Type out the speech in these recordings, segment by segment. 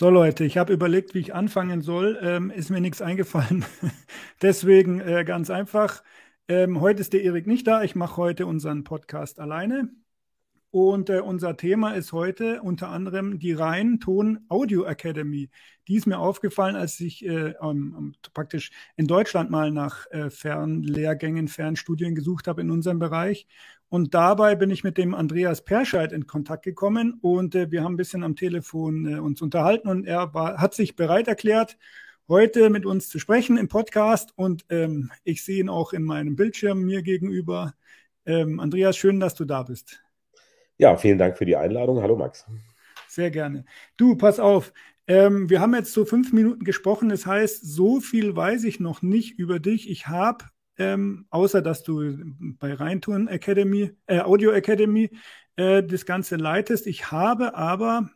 So Leute, ich habe überlegt, wie ich anfangen soll. Ähm, ist mir nichts eingefallen. Deswegen äh, ganz einfach. Ähm, heute ist der Erik nicht da. Ich mache heute unseren Podcast alleine. Und äh, unser Thema ist heute unter anderem die Rheinton Audio Academy. Die ist mir aufgefallen, als ich äh, ähm, praktisch in Deutschland mal nach äh, Fernlehrgängen, Fernstudien gesucht habe in unserem Bereich. Und dabei bin ich mit dem Andreas Perscheid in Kontakt gekommen und äh, wir haben ein bisschen am Telefon äh, uns unterhalten und er war, hat sich bereit erklärt, heute mit uns zu sprechen im Podcast und ähm, ich sehe ihn auch in meinem Bildschirm mir gegenüber. Ähm, Andreas, schön, dass du da bist. Ja, vielen Dank für die Einladung. Hallo Max. Sehr gerne. Du, pass auf. Ähm, wir haben jetzt so fünf Minuten gesprochen. Das heißt, so viel weiß ich noch nicht über dich. Ich habe ähm, außer dass du bei Rheinton Academy, äh, Audio Academy äh, das Ganze leitest. Ich habe aber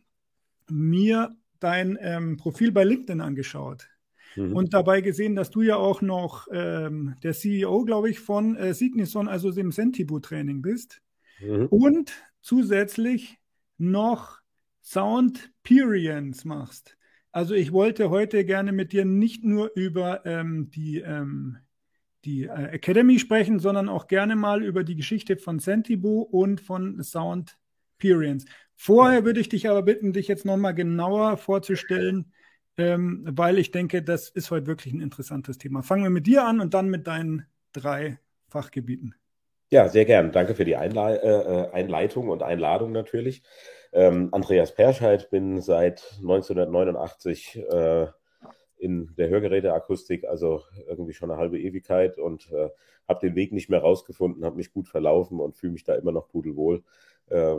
mir dein ähm, Profil bei LinkedIn angeschaut mhm. und dabei gesehen, dass du ja auch noch ähm, der CEO, glaube ich, von äh, Signison, also dem Sentibu-Training bist mhm. und zusätzlich noch Soundperience machst. Also ich wollte heute gerne mit dir nicht nur über ähm, die ähm, die äh, Academy sprechen, sondern auch gerne mal über die Geschichte von Sentibu und von Sound Experience. Vorher würde ich dich aber bitten, dich jetzt nochmal genauer vorzustellen, ähm, weil ich denke, das ist heute wirklich ein interessantes Thema. Fangen wir mit dir an und dann mit deinen drei Fachgebieten. Ja, sehr gern. Danke für die Einle äh, Einleitung und Einladung natürlich. Ähm, Andreas Perscheid, bin seit 1989 äh, in der Hörgeräteakustik, also irgendwie schon eine halbe Ewigkeit und äh, habe den Weg nicht mehr rausgefunden, habe mich gut verlaufen und fühle mich da immer noch pudelwohl. Äh,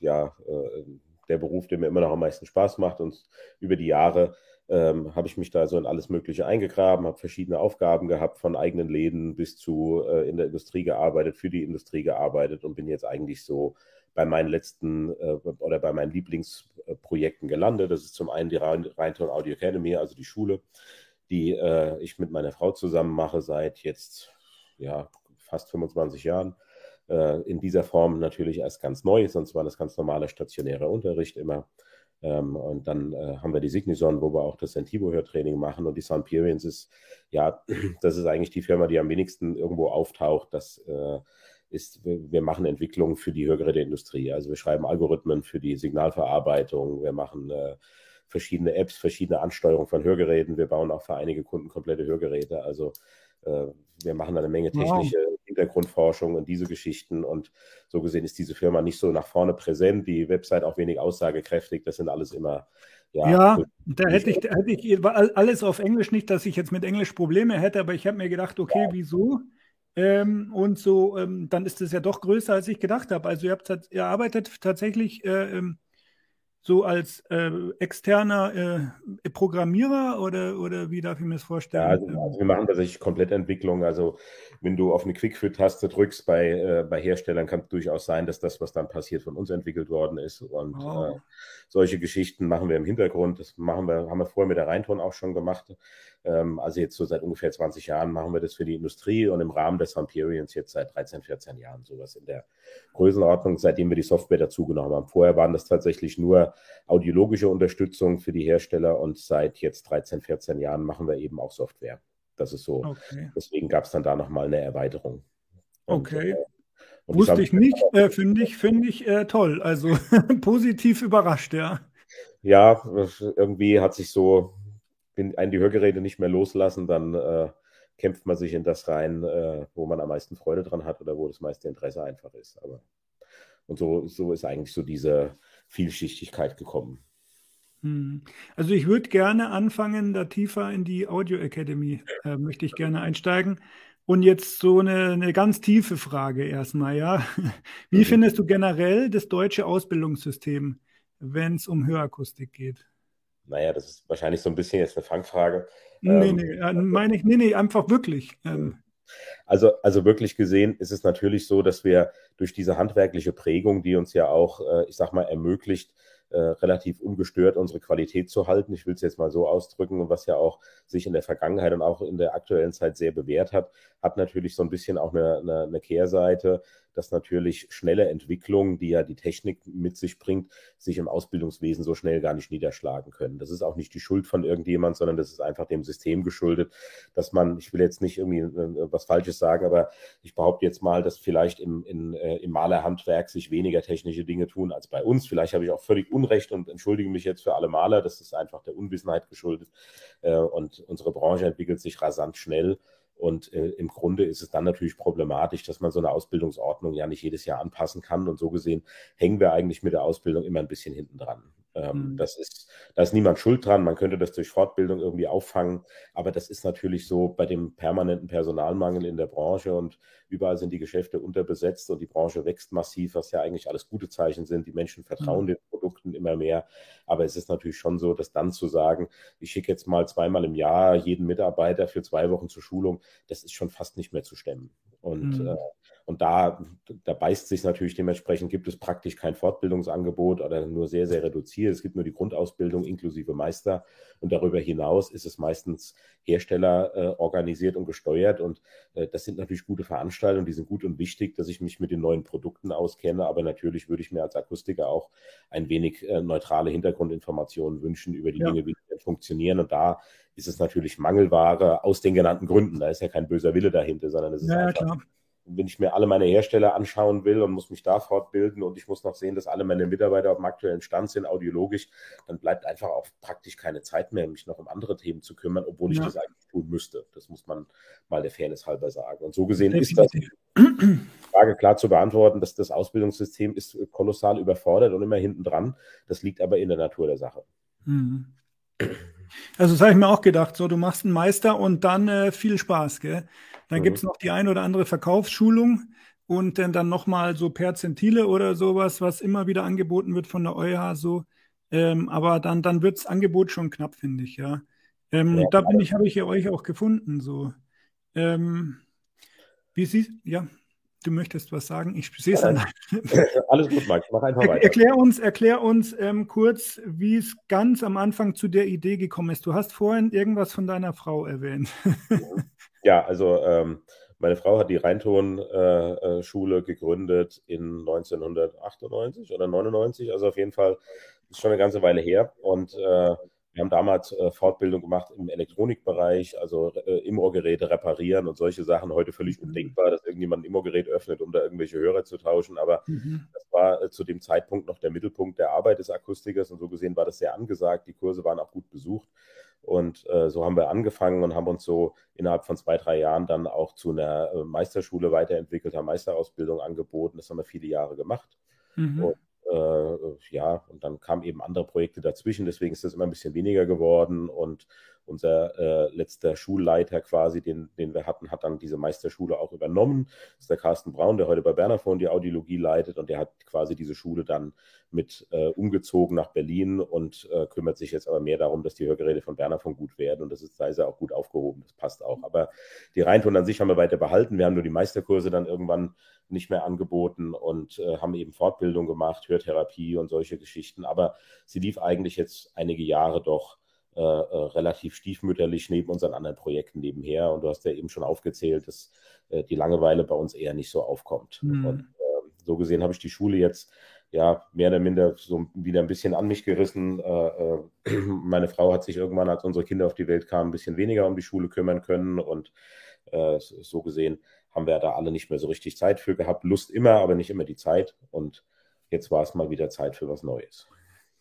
ja, äh, der Beruf, der mir immer noch am meisten Spaß macht und über die Jahre ähm, habe ich mich da so in alles Mögliche eingegraben, habe verschiedene Aufgaben gehabt, von eigenen Läden bis zu äh, in der Industrie gearbeitet, für die Industrie gearbeitet und bin jetzt eigentlich so bei meinen letzten äh, oder bei meinen Lieblingsprojekten gelandet. Das ist zum einen die Rheinton Audio Academy, also die Schule, die äh, ich mit meiner Frau zusammen mache seit jetzt ja, fast 25 Jahren. Äh, in dieser Form natürlich erst ganz neu, sonst war das ganz normaler stationärer Unterricht immer. Ähm, und dann äh, haben wir die Signison, wo wir auch das Sentivo-Hörtraining machen. Und die Soundperience ist, ja, das ist eigentlich die Firma, die am wenigsten irgendwo auftaucht. Das äh, ist, wir machen Entwicklungen für die Hörgeräteindustrie. Also wir schreiben Algorithmen für die Signalverarbeitung, wir machen äh, verschiedene Apps, verschiedene Ansteuerungen von Hörgeräten. Wir bauen auch für einige Kunden komplette Hörgeräte. Also äh, wir machen eine Menge technische. Hintergrundforschung und diese Geschichten. Und so gesehen ist diese Firma nicht so nach vorne präsent, die Website auch wenig aussagekräftig. Das sind alles immer ja, ja da hätte ich, da hätte ich alles auf Englisch nicht, dass ich jetzt mit Englisch Probleme hätte, aber ich habe mir gedacht, okay, wieso? Ähm, und so, ähm, dann ist es ja doch größer, als ich gedacht habe. Also ihr, habt, ihr arbeitet tatsächlich äh, ähm, so als äh, externer äh, Programmierer oder, oder wie darf ich mir das vorstellen? Ja, also, also wir machen tatsächlich Komplettentwicklung. Also wenn du auf eine Quickfit-Taste drückst bei, äh, bei Herstellern, kann es durchaus sein, dass das, was dann passiert, von uns entwickelt worden ist. Und oh. äh, solche Geschichten machen wir im Hintergrund. Das machen wir, haben wir vorher mit der Rheinton auch schon gemacht. Ähm, also jetzt so seit ungefähr 20 Jahren machen wir das für die Industrie und im Rahmen des Vampirians jetzt seit 13, 14 Jahren sowas in der Größenordnung, seitdem wir die Software dazugenommen haben. Vorher waren das tatsächlich nur audiologische Unterstützung für die Hersteller und seit jetzt 13, 14 Jahren machen wir eben auch Software. Das ist so. Okay. Deswegen gab es dann da nochmal eine Erweiterung. Und, okay. Äh, Wusste ich nicht, äh, finde ich, find ich äh, toll. Also positiv überrascht, ja. Ja, irgendwie hat sich so, wenn einen die Hörgeräte nicht mehr loslassen, dann äh, kämpft man sich in das rein, äh, wo man am meisten Freude dran hat oder wo das meiste Interesse einfach ist. Aber und so, so ist eigentlich so diese Vielschichtigkeit gekommen. Hm. Also ich würde gerne anfangen, da tiefer in die Audio Academy äh, möchte ich gerne einsteigen. Und jetzt so eine, eine ganz tiefe Frage erstmal, ja. Wie findest du generell das deutsche Ausbildungssystem, wenn es um Hörakustik geht? Naja, das ist wahrscheinlich so ein bisschen jetzt eine Fangfrage. Nee, ähm, nee, meine ich, nee, nee, einfach wirklich. Ähm. Also, also wirklich gesehen ist es natürlich so, dass wir durch diese handwerkliche Prägung, die uns ja auch, äh, ich sag mal, ermöglicht, äh, relativ ungestört unsere Qualität zu halten. Ich will es jetzt mal so ausdrücken, was ja auch sich in der Vergangenheit und auch in der aktuellen Zeit sehr bewährt hat, hat natürlich so ein bisschen auch eine, eine, eine Kehrseite, dass natürlich schnelle Entwicklungen, die ja die Technik mit sich bringt, sich im Ausbildungswesen so schnell gar nicht niederschlagen können. Das ist auch nicht die Schuld von irgendjemand, sondern das ist einfach dem System geschuldet, dass man, ich will jetzt nicht irgendwie äh, was Falsches sagen, aber ich behaupte jetzt mal, dass vielleicht im, in, äh, im Malerhandwerk sich weniger technische Dinge tun als bei uns. Vielleicht habe ich auch völlig Unrecht und entschuldige mich jetzt für alle Maler. Das ist einfach der Unwissenheit geschuldet. Äh, und unsere Branche entwickelt sich rasant schnell. Und äh, im Grunde ist es dann natürlich problematisch, dass man so eine Ausbildungsordnung ja nicht jedes Jahr anpassen kann. Und so gesehen hängen wir eigentlich mit der Ausbildung immer ein bisschen hinten dran. Ähm, mhm. Das ist, da ist niemand schuld dran. Man könnte das durch Fortbildung irgendwie auffangen. Aber das ist natürlich so bei dem permanenten Personalmangel in der Branche und überall sind die Geschäfte unterbesetzt und die Branche wächst massiv, was ja eigentlich alles gute Zeichen sind. Die Menschen vertrauen mhm. den Produkten immer mehr. Aber es ist natürlich schon so, dass dann zu sagen, ich schicke jetzt mal zweimal im Jahr jeden Mitarbeiter für zwei Wochen zur Schulung, das ist schon fast nicht mehr zu stemmen. Und mhm. äh, und da, da beißt sich natürlich dementsprechend, gibt es praktisch kein Fortbildungsangebot oder nur sehr, sehr reduziert. Es gibt nur die Grundausbildung inklusive Meister. Und darüber hinaus ist es meistens Hersteller äh, organisiert und gesteuert. Und äh, das sind natürlich gute Veranstaltungen, die sind gut und wichtig, dass ich mich mit den neuen Produkten auskenne. Aber natürlich würde ich mir als Akustiker auch ein wenig äh, neutrale Hintergrundinformationen wünschen über die ja. Dinge, wie die funktionieren. Und da ist es natürlich Mangelware aus den genannten Gründen. Da ist ja kein böser Wille dahinter, sondern es ist ja, einfach wenn ich mir alle meine Hersteller anschauen will und muss mich da fortbilden und ich muss noch sehen, dass alle meine Mitarbeiter auf dem aktuellen Stand sind, audiologisch, dann bleibt einfach auch praktisch keine Zeit mehr, mich noch um andere Themen zu kümmern, obwohl ich ja. das eigentlich tun müsste. Das muss man mal der Fairness halber sagen. Und so gesehen Definitiv. ist das Frage klar zu beantworten, dass das Ausbildungssystem ist kolossal überfordert und immer hinten dran. Das liegt aber in der Natur der Sache. Mhm. Also das habe ich mir auch gedacht, so du machst einen Meister und dann äh, viel Spaß, gell? Dann mhm. gibt es noch die ein oder andere Verkaufsschulung und dann, dann nochmal so Perzentile oder sowas, was immer wieder angeboten wird von der EuH so. Ähm, aber dann, dann wird das Angebot schon knapp, finde ich, ja. Ähm, ja da bin ich, habe ich ja euch auch gefunden, so. Ähm, wie sie, ja, du möchtest was sagen? Ich sehe es ja, an. Alles gut, Mike, mach einfach weiter. Erklär uns, erklär uns ähm, kurz, wie es ganz am Anfang zu der Idee gekommen ist. Du hast vorhin irgendwas von deiner Frau erwähnt. Ja, also ähm, meine Frau hat die Rheinton-Schule äh, äh gegründet in 1998 oder 99, also auf jeden Fall ist schon eine ganze Weile her. Und äh, wir haben damals äh, Fortbildung gemacht im Elektronikbereich, also äh, Immo-Geräte reparieren und solche Sachen. Heute völlig mhm. undenkbar, dass irgendjemand ein Immo-Gerät öffnet, um da irgendwelche Hörer zu tauschen. Aber mhm. das war äh, zu dem Zeitpunkt noch der Mittelpunkt der Arbeit des Akustikers und so gesehen war das sehr angesagt. Die Kurse waren auch gut besucht. Und äh, so haben wir angefangen und haben uns so innerhalb von zwei, drei Jahren dann auch zu einer äh, Meisterschule weiterentwickelt, haben Meisterausbildung angeboten. Das haben wir viele Jahre gemacht. Mhm. Und ja, und dann kamen eben andere Projekte dazwischen, deswegen ist das immer ein bisschen weniger geworden. Und unser äh, letzter Schulleiter quasi, den, den wir hatten, hat dann diese Meisterschule auch übernommen. Das ist der Carsten Braun, der heute bei Bernafon die Audiologie leitet und der hat quasi diese Schule dann mit äh, umgezogen nach Berlin und äh, kümmert sich jetzt aber mehr darum, dass die Hörgeräte von Bernafon gut werden und das ist, da ist er auch gut aufgehoben, das passt auch. Aber die Rheinton an sich haben wir weiter behalten. Wir haben nur die Meisterkurse dann irgendwann nicht mehr angeboten und äh, haben eben Fortbildung gemacht, Hörtherapie und solche Geschichten. Aber sie lief eigentlich jetzt einige Jahre doch äh, äh, relativ stiefmütterlich neben unseren anderen Projekten nebenher. Und du hast ja eben schon aufgezählt, dass äh, die Langeweile bei uns eher nicht so aufkommt. Mhm. Und ähm, so gesehen habe ich die Schule jetzt ja mehr oder minder so wieder ein bisschen an mich gerissen. Äh, meine Frau hat sich irgendwann, als unsere Kinder auf die Welt kamen, ein bisschen weniger um die Schule kümmern können und äh, so gesehen haben wir da alle nicht mehr so richtig Zeit für gehabt. Lust immer, aber nicht immer die Zeit. Und jetzt war es mal wieder Zeit für was Neues.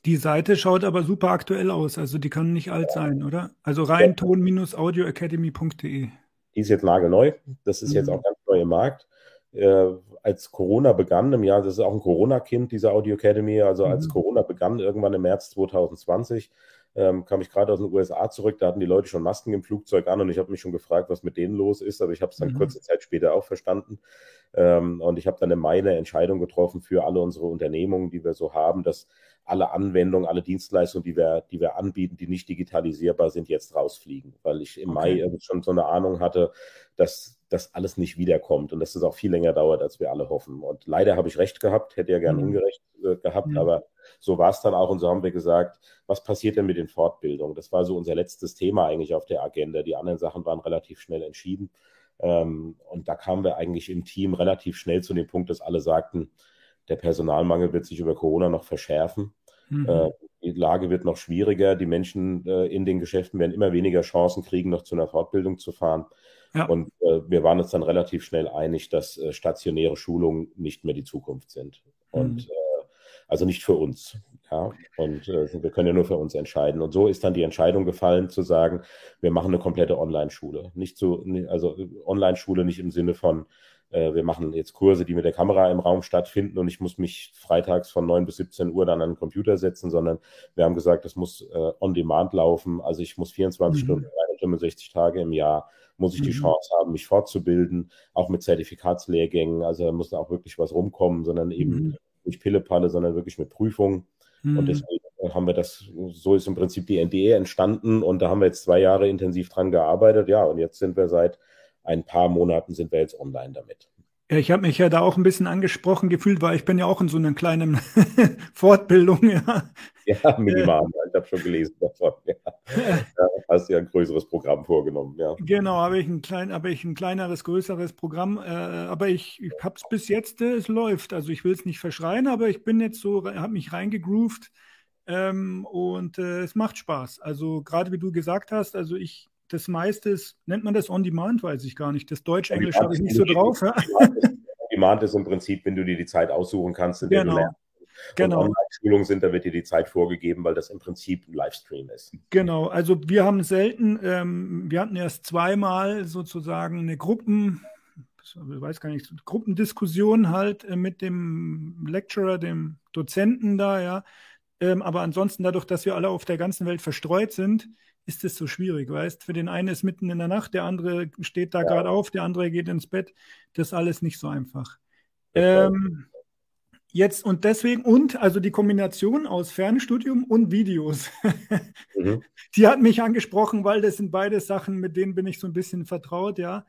Die Seite schaut aber super aktuell aus, also die kann nicht alt sein, oder? Also rein ton-audioacademy.de. Die ist jetzt nagelneu. Das ist mhm. jetzt auch ganz neu im Markt. Äh, als Corona begann im Jahr, das ist auch ein Corona-Kind, diese Audio Academy, also als mhm. Corona begann, irgendwann im März 2020, ähm, kam ich gerade aus den USA zurück, da hatten die Leute schon Masken im Flugzeug an und ich habe mich schon gefragt, was mit denen los ist, aber ich habe es dann mhm. kurze Zeit später auch verstanden. Ähm, und ich habe dann im Mai eine Entscheidung getroffen für alle unsere Unternehmungen, die wir so haben, dass alle Anwendungen, alle Dienstleistungen, die wir, die wir anbieten, die nicht digitalisierbar sind, jetzt rausfliegen. Weil ich im okay. Mai schon so eine Ahnung hatte, dass das alles nicht wiederkommt und dass es auch viel länger dauert, als wir alle hoffen. Und leider habe ich recht gehabt, hätte ja gern mhm. ungerecht äh, gehabt, mhm. aber so war es dann auch und so haben wir gesagt, was passiert denn mit den Fortbildungen? Das war so unser letztes Thema eigentlich auf der Agenda. Die anderen Sachen waren relativ schnell entschieden. Ähm, und da kamen wir eigentlich im Team relativ schnell zu dem Punkt, dass alle sagten, der Personalmangel wird sich über Corona noch verschärfen. Mhm. Äh, die Lage wird noch schwieriger. Die Menschen äh, in den Geschäften werden immer weniger Chancen kriegen, noch zu einer Fortbildung zu fahren. Ja. Und äh, wir waren uns dann relativ schnell einig, dass stationäre Schulungen nicht mehr die Zukunft sind. Mhm. Und also nicht für uns. Ja, und wir können ja nur für uns entscheiden. Und so ist dann die Entscheidung gefallen, zu sagen, wir machen eine komplette Online-Schule. Nicht so, also Online-Schule nicht im Sinne von, wir machen jetzt Kurse, die mit der Kamera im Raum stattfinden und ich muss mich freitags von 9 bis 17 Uhr dann an den Computer setzen, sondern wir haben gesagt, das muss äh, on demand laufen. Also ich muss 24 mhm. Stunden, 365 Tage im Jahr muss ich die mhm. Chance haben, mich fortzubilden, auch mit Zertifikatslehrgängen. Also da muss auch wirklich was rumkommen, sondern eben mhm. nicht Pillepalle, sondern wirklich mit Prüfungen. Mhm. Und deswegen haben wir das, so ist im Prinzip die NDE entstanden und da haben wir jetzt zwei Jahre intensiv dran gearbeitet. Ja, und jetzt sind wir seit ein paar Monaten sind wir jetzt online damit. Ja, ich habe mich ja da auch ein bisschen angesprochen gefühlt, weil ich bin ja auch in so einer kleinen Fortbildung. Ja, ja minimal. Ich habe schon gelesen davon. Ja. ja. hast ja ein größeres Programm vorgenommen. Ja. Genau, habe ich ein klein, habe ich ein kleineres, größeres Programm. Äh, aber ich, ich habe es bis jetzt, äh, es läuft. Also ich will es nicht verschreien, aber ich bin jetzt so, habe mich reingegroovt ähm, und äh, es macht Spaß. Also gerade wie du gesagt hast, also ich das meiste ist, nennt man das On Demand, weiß ich gar nicht. Das Deutsch-Englisch habe ich nicht so drauf. Ja? On Demand ist im Prinzip, wenn du dir die Zeit aussuchen kannst, in der genau. du lernst. Genau. Online-Schulungen sind, da wird dir die Zeit vorgegeben, weil das im Prinzip ein Livestream ist. Genau, also wir haben selten, ähm, wir hatten erst zweimal sozusagen eine Gruppen, ich weiß gar nicht, Gruppendiskussion halt äh, mit dem Lecturer, dem Dozenten da, ja. Ähm, aber ansonsten dadurch, dass wir alle auf der ganzen Welt verstreut sind, ist es so schwierig, weißt? Für den einen ist mitten in der Nacht, der andere steht da ja. gerade auf, der andere geht ins Bett. Das ist alles nicht so einfach. Ähm, jetzt und deswegen, und also die Kombination aus Fernstudium und Videos, mhm. die hat mich angesprochen, weil das sind beide Sachen, mit denen bin ich so ein bisschen vertraut, ja.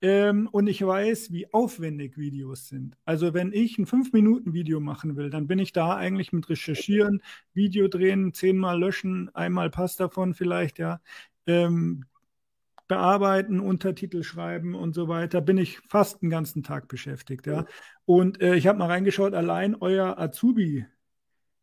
Ähm, und ich weiß, wie aufwendig Videos sind. Also wenn ich ein 5-Minuten-Video machen will, dann bin ich da eigentlich mit Recherchieren, Video drehen, zehnmal löschen, einmal passt davon vielleicht, ja. Ähm, bearbeiten, Untertitel schreiben und so weiter, bin ich fast den ganzen Tag beschäftigt, ja. Und äh, ich habe mal reingeschaut, allein euer Azubi,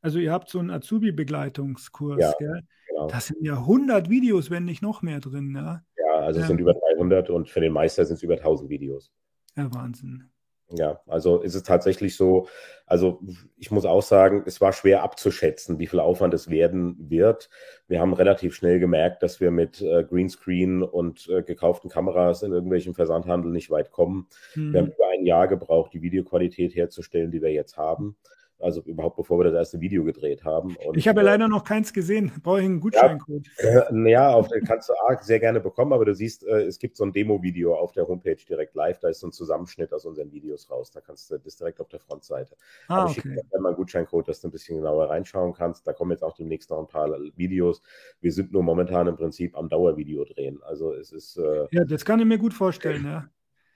also ihr habt so einen Azubi-Begleitungskurs, ja, gell? Genau. Das sind ja 100 Videos, wenn nicht noch mehr drin, ja. Ja, also es sind über 300 und für den Meister sind es über 1000 Videos. Ja, Wahnsinn. Ja, also ist es tatsächlich so, also ich muss auch sagen, es war schwer abzuschätzen, wie viel Aufwand es werden wird. Wir haben relativ schnell gemerkt, dass wir mit äh, Greenscreen und äh, gekauften Kameras in irgendwelchen Versandhandel nicht weit kommen. Mhm. Wir haben über ein Jahr gebraucht, die Videoqualität herzustellen, die wir jetzt haben. Also überhaupt bevor wir das erste Video gedreht haben. Und, ich habe ja äh, leider noch keins gesehen. Brauche ich einen Gutscheincode? Ja, äh, ja auf, kannst du A, sehr gerne bekommen, aber du siehst, äh, es gibt so ein Demo-Video auf der Homepage direkt live. Da ist so ein Zusammenschnitt aus unseren Videos raus. Da kannst du das direkt auf der Frontseite. Ah, aber ich okay. schicke dir mal einen Gutscheincode, dass du ein bisschen genauer reinschauen kannst. Da kommen jetzt auch demnächst noch ein paar Videos. Wir sind nur momentan im Prinzip am Dauervideo drehen. Also es ist. Äh, ja, das kann ich mir gut vorstellen, ja.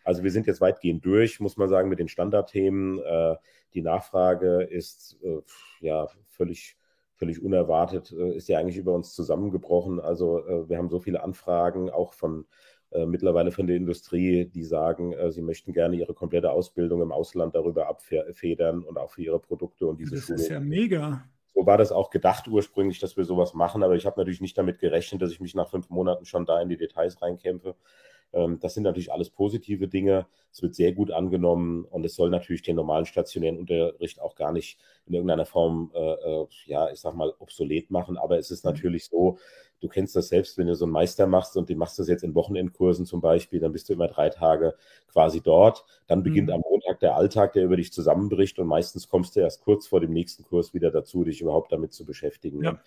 Also wir sind jetzt weitgehend durch, muss man sagen, mit den Standardthemen. Äh, die Nachfrage ist äh, ja völlig, völlig unerwartet, äh, ist ja eigentlich über uns zusammengebrochen. Also äh, wir haben so viele Anfragen, auch von äh, mittlerweile von der Industrie, die sagen, äh, sie möchten gerne ihre komplette Ausbildung im Ausland darüber abfedern und auch für ihre Produkte und diese Das Schule. ist ja mega. So war das auch gedacht ursprünglich, dass wir sowas machen, aber ich habe natürlich nicht damit gerechnet, dass ich mich nach fünf Monaten schon da in die Details reinkämpfe. Ähm, das sind natürlich alles positive Dinge. Es wird sehr gut angenommen und es soll natürlich den normalen stationären Unterricht auch gar nicht in irgendeiner Form, äh, äh ja, ich sag mal, obsolet machen. Aber es ist mhm. natürlich so, du kennst das selbst, wenn du so einen Meister machst und du machst das jetzt in Wochenendkursen zum Beispiel, dann bist du immer drei Tage quasi dort. Dann beginnt mhm. am Montag der Alltag, der über dich zusammenbricht und meistens kommst du erst kurz vor dem nächsten Kurs wieder dazu, dich überhaupt damit zu beschäftigen. Ja.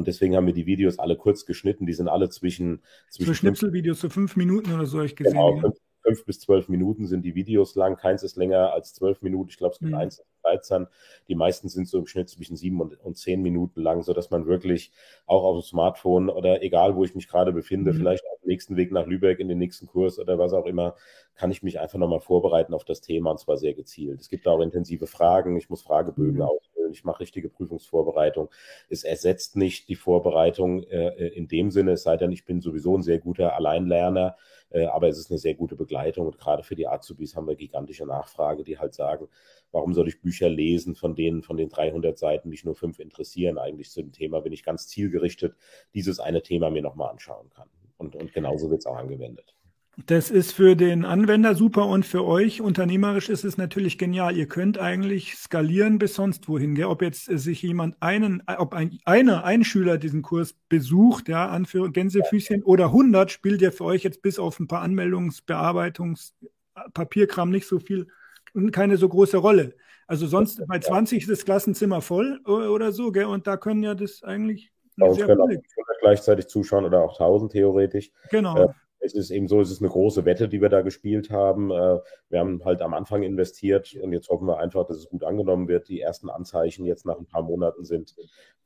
Und deswegen haben wir die Videos alle kurz geschnitten. Die sind alle zwischen. zwischen so Schnipselvideos, so fünf Minuten oder so, ich gesehen. Genau, fünf, fünf bis zwölf Minuten sind die Videos lang. Keins ist länger als zwölf Minuten. Ich glaube, es gibt mhm. eins 13. Die meisten sind so im Schnitt zwischen sieben und, und zehn Minuten lang, sodass man wirklich auch auf dem Smartphone oder egal, wo ich mich gerade befinde, mhm. vielleicht nächsten Weg nach Lübeck in den nächsten Kurs oder was auch immer, kann ich mich einfach nochmal vorbereiten auf das Thema und zwar sehr gezielt. Es gibt auch intensive Fragen. Ich muss Fragebögen mhm. ausfüllen. Ich mache richtige Prüfungsvorbereitung. Es ersetzt nicht die Vorbereitung äh, in dem Sinne, es sei denn, ich bin sowieso ein sehr guter Alleinlerner äh, aber es ist eine sehr gute Begleitung und gerade für die Azubis haben wir gigantische Nachfrage, die halt sagen, warum soll ich Bücher lesen, von denen von den 300 Seiten mich nur fünf interessieren eigentlich zu dem Thema, wenn ich ganz zielgerichtet dieses eine Thema mir nochmal anschauen kann. Und, und genauso wird es auch angewendet. Das ist für den Anwender super und für euch unternehmerisch ist es natürlich genial. Ihr könnt eigentlich skalieren bis sonst wohin. Gell? Ob jetzt sich jemand einen, ob ein, einer, ein Schüler diesen Kurs besucht, ja, Anführung Gänsefüßchen oder 100 spielt ja für euch jetzt bis auf ein paar Anmeldungsbearbeitungs Papierkram nicht so viel und keine so große Rolle. Also sonst bei 20 ist das Klassenzimmer voll oder so, gell? Und da können ja das eigentlich uns können auch gleichzeitig zuschauen oder auch 1000 theoretisch. Genau. Äh, es ist eben so, es ist eine große Wette, die wir da gespielt haben. Äh, wir haben halt am Anfang investiert und jetzt hoffen wir einfach, dass es gut angenommen wird. Die ersten Anzeichen jetzt nach ein paar Monaten sind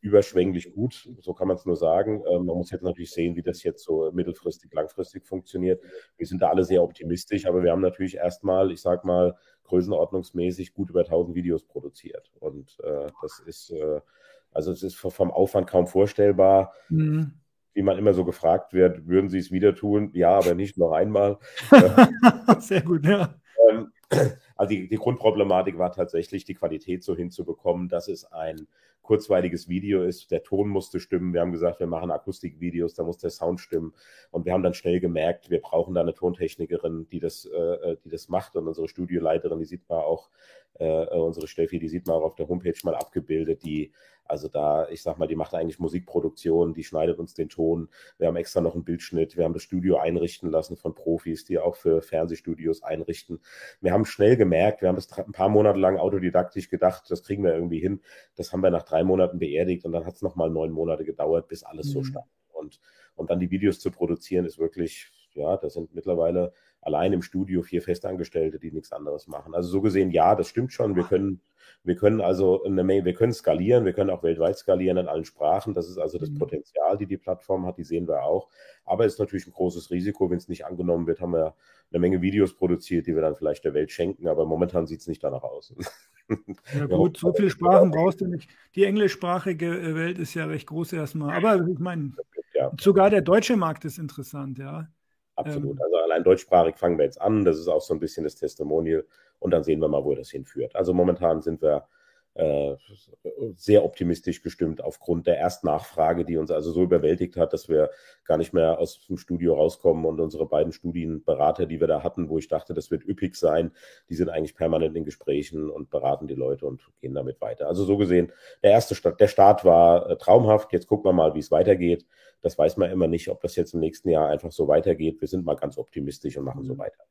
überschwänglich gut, so kann man es nur sagen. Ähm, man muss jetzt natürlich sehen, wie das jetzt so mittelfristig, langfristig funktioniert. Wir sind da alle sehr optimistisch, aber wir haben natürlich erstmal, ich sag mal, größenordnungsmäßig gut über 1000 Videos produziert. Und äh, das ist, äh, also es ist vom Aufwand kaum vorstellbar. Mhm wie man immer so gefragt wird, würden Sie es wieder tun? Ja, aber nicht noch einmal. Sehr gut, ja. Ähm, also die, die, Grundproblematik war tatsächlich, die Qualität so hinzubekommen, dass es ein kurzweiliges Video ist. Der Ton musste stimmen. Wir haben gesagt, wir machen Akustikvideos, da muss der Sound stimmen. Und wir haben dann schnell gemerkt, wir brauchen da eine Tontechnikerin, die das, äh, die das macht. Und unsere Studioleiterin, die sieht man auch, äh, unsere Steffi, die sieht man auch auf der Homepage mal abgebildet, die also da, ich sag mal, die macht eigentlich Musikproduktion, die schneidet uns den Ton. Wir haben extra noch einen Bildschnitt. Wir haben das Studio einrichten lassen von Profis, die auch für Fernsehstudios einrichten. Wir haben schnell gemerkt, wir haben das ein paar Monate lang autodidaktisch gedacht, das kriegen wir irgendwie hin. Das haben wir nach drei Monaten beerdigt und dann hat es nochmal neun Monate gedauert, bis alles mhm. so stand. Und, und dann die Videos zu produzieren, ist wirklich, ja, das sind mittlerweile allein im Studio vier Festangestellte, die nichts anderes machen. Also so gesehen, ja, das stimmt schon. Wir können, wir können also eine Menge, wir können skalieren, wir können auch weltweit skalieren in allen Sprachen. Das ist also das mhm. Potenzial, die die Plattform hat, die sehen wir auch. Aber es ist natürlich ein großes Risiko, wenn es nicht angenommen wird, haben wir eine Menge Videos produziert, die wir dann vielleicht der Welt schenken. Aber momentan sieht es nicht danach aus. Ja gut, so viele Sprachen brauchst du nicht. Die englischsprachige äh, Welt ist ja recht groß erstmal. Aber ich meine, sogar der deutsche Markt ist interessant, ja. Absolut. Ähm, also allein deutschsprachig fangen wir jetzt an. Das ist auch so ein bisschen das Testimonial. Und dann sehen wir mal, wo das hinführt. Also momentan sind wir sehr optimistisch gestimmt aufgrund der Erstnachfrage, die uns also so überwältigt hat, dass wir gar nicht mehr aus dem Studio rauskommen und unsere beiden Studienberater, die wir da hatten, wo ich dachte, das wird üppig sein, die sind eigentlich permanent in Gesprächen und beraten die Leute und gehen damit weiter. Also so gesehen, der erste Start, der Start war äh, traumhaft. Jetzt gucken wir mal, wie es weitergeht. Das weiß man immer nicht, ob das jetzt im nächsten Jahr einfach so weitergeht. Wir sind mal ganz optimistisch und machen so mhm. weiter.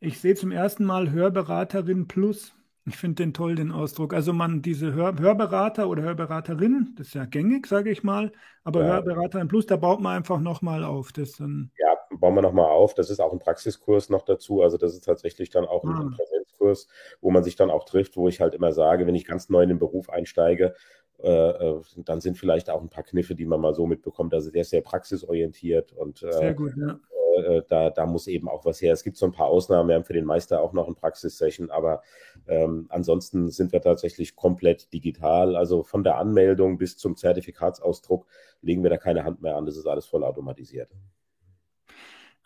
Ich sehe zum ersten Mal Hörberaterin Plus. Ich finde den toll, den Ausdruck. Also man, diese Hör Hörberater oder Hörberaterin, das ist ja gängig, sage ich mal, aber ja. Hörberaterin Plus, da baut man einfach nochmal auf. Das dann ja, bauen wir nochmal auf. Das ist auch ein Praxiskurs noch dazu. Also das ist tatsächlich dann auch ah. ein Präsenzkurs, wo man sich dann auch trifft, wo ich halt immer sage, wenn ich ganz neu in den Beruf einsteige, äh, äh, dann sind vielleicht auch ein paar Kniffe, die man mal so mitbekommt. Also der ist sehr praxisorientiert und äh, sehr gut, ja. Äh, da, da muss eben auch was her. Es gibt so ein paar Ausnahmen. Wir haben für den Meister auch noch ein Praxissession, aber ähm, ansonsten sind wir tatsächlich komplett digital. Also von der Anmeldung bis zum Zertifikatsausdruck legen wir da keine Hand mehr an. Das ist alles voll automatisiert.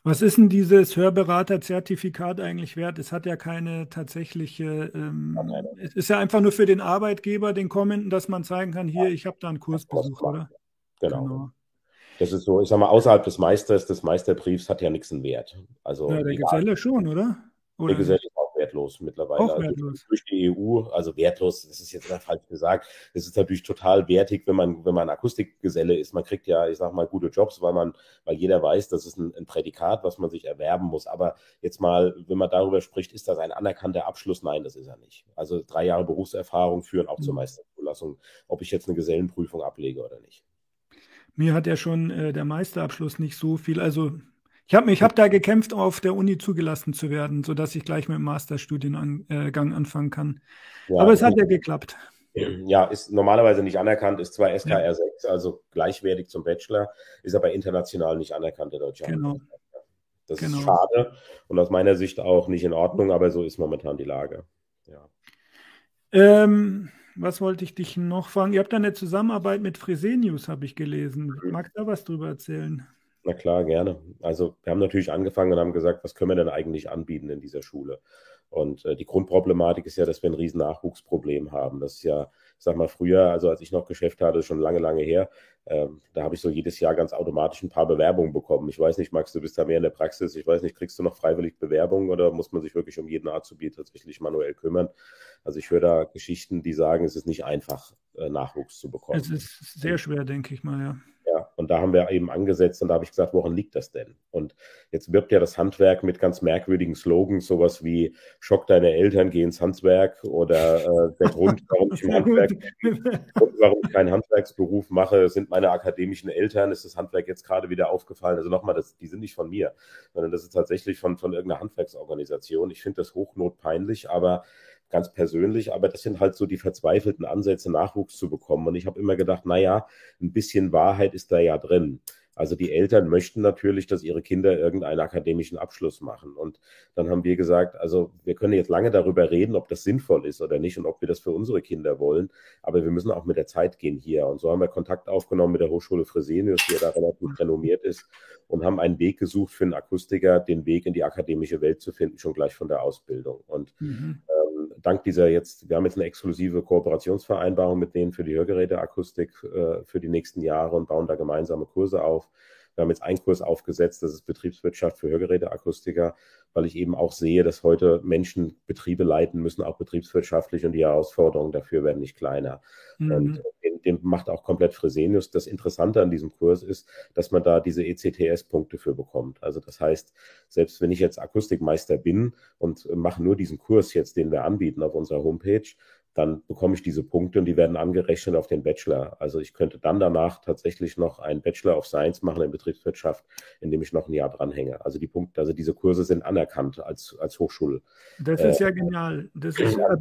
Was ist denn dieses Hörberaterzertifikat eigentlich wert? Es hat ja keine tatsächliche, ähm, es ist ja einfach nur für den Arbeitgeber, den Kommenden, dass man zeigen kann, hier, ich habe da einen Kurs besucht, oder? Genau. genau. Das ist so, ich sag mal, außerhalb des Meisters, des Meisterbriefs hat ja nichts einen Wert. Also, ja, der Geselle schon, oder? oder? Der Geselle wertlos mittlerweile. Auch also wertlos. Also durch die EU, also wertlos, das ist jetzt falsch gesagt. Es ist natürlich total wertig, wenn man, wenn man Akustikgeselle ist. Man kriegt ja, ich sag mal, gute Jobs, weil man, weil jeder weiß, das ist ein, ein Prädikat, was man sich erwerben muss. Aber jetzt mal, wenn man darüber spricht, ist das ein anerkannter Abschluss? Nein, das ist er nicht. Also drei Jahre Berufserfahrung führen auch mhm. zur Meisterzulassung, ob ich jetzt eine Gesellenprüfung ablege oder nicht. Mir hat ja schon äh, der Meisterabschluss nicht so viel, also Ich habe ich hab da gekämpft, auf der Uni zugelassen zu werden, sodass ich gleich mit dem Masterstudiengang äh, anfangen kann. Ja, Aber es hat ja geklappt. Ja, ist normalerweise nicht anerkannt, ist zwar SKR 6, also gleichwertig zum Bachelor, ist aber international nicht anerkannt in Deutschland. Genau. Das genau. ist schade und aus meiner Sicht auch nicht in Ordnung, aber so ist momentan die Lage. Ja. Ähm, was wollte ich dich noch fragen? Ihr habt eine Zusammenarbeit mit Fresenius, habe ich gelesen. Mhm. Magst du da was drüber erzählen? Na klar, gerne. Also wir haben natürlich angefangen und haben gesagt, was können wir denn eigentlich anbieten in dieser Schule? Und äh, die Grundproblematik ist ja, dass wir ein riesen Nachwuchsproblem haben. Das ist ja ich sag mal, früher, also als ich noch Geschäft hatte, schon lange, lange her, ähm, da habe ich so jedes Jahr ganz automatisch ein paar Bewerbungen bekommen. Ich weiß nicht, Max, du bist da mehr in der Praxis. Ich weiß nicht, kriegst du noch freiwillig Bewerbungen oder muss man sich wirklich um jeden Azubi tatsächlich manuell kümmern? Also ich höre da Geschichten, die sagen, es ist nicht einfach, äh, Nachwuchs zu bekommen. Es ist sehr schwer, denke ich mal, ja. Da haben wir eben angesetzt und da habe ich gesagt, woran liegt das denn? Und jetzt wirbt ja das Handwerk mit ganz merkwürdigen Slogans, sowas wie Schock deine Eltern, geh ins Handwerk oder äh, der Grund, warum ich im Handwerk, warum ich keinen Handwerksberuf mache, sind meine akademischen Eltern, ist das Handwerk jetzt gerade wieder aufgefallen. Also nochmal, das, die sind nicht von mir, sondern das ist tatsächlich von, von irgendeiner Handwerksorganisation. Ich finde das hochnotpeinlich, aber ganz persönlich, aber das sind halt so die verzweifelten Ansätze, Nachwuchs zu bekommen. Und ich habe immer gedacht, naja, ein bisschen Wahrheit ist da ja drin. Also die Eltern möchten natürlich, dass ihre Kinder irgendeinen akademischen Abschluss machen. Und dann haben wir gesagt, also wir können jetzt lange darüber reden, ob das sinnvoll ist oder nicht und ob wir das für unsere Kinder wollen. Aber wir müssen auch mit der Zeit gehen hier. Und so haben wir Kontakt aufgenommen mit der Hochschule Fresenius, die ja da relativ renommiert ist, und haben einen Weg gesucht für einen Akustiker, den Weg in die akademische Welt zu finden, schon gleich von der Ausbildung. Und mhm. äh, dank dieser jetzt, wir haben jetzt eine exklusive Kooperationsvereinbarung mit denen für die Hörgeräteakustik äh, für die nächsten Jahre und bauen da gemeinsame Kurse auf. Wir haben jetzt einen Kurs aufgesetzt, das ist Betriebswirtschaft für Hörgeräteakustiker, weil ich eben auch sehe, dass heute Menschen Betriebe leiten müssen, auch betriebswirtschaftlich und die Herausforderungen dafür werden nicht kleiner. Mhm. Und den, den, macht auch komplett Fresenius. Das Interessante an diesem Kurs ist, dass man da diese ECTS-Punkte für bekommt. Also das heißt, selbst wenn ich jetzt Akustikmeister bin und mache nur diesen Kurs jetzt, den wir anbieten auf unserer Homepage, dann bekomme ich diese Punkte und die werden angerechnet auf den Bachelor. Also ich könnte dann danach tatsächlich noch einen Bachelor of Science machen in Betriebswirtschaft, indem ich noch ein Jahr dranhänge. Also die Punkte, also diese Kurse sind anerkannt als, als Hochschul. Das ist äh, ja genial. Das ist ja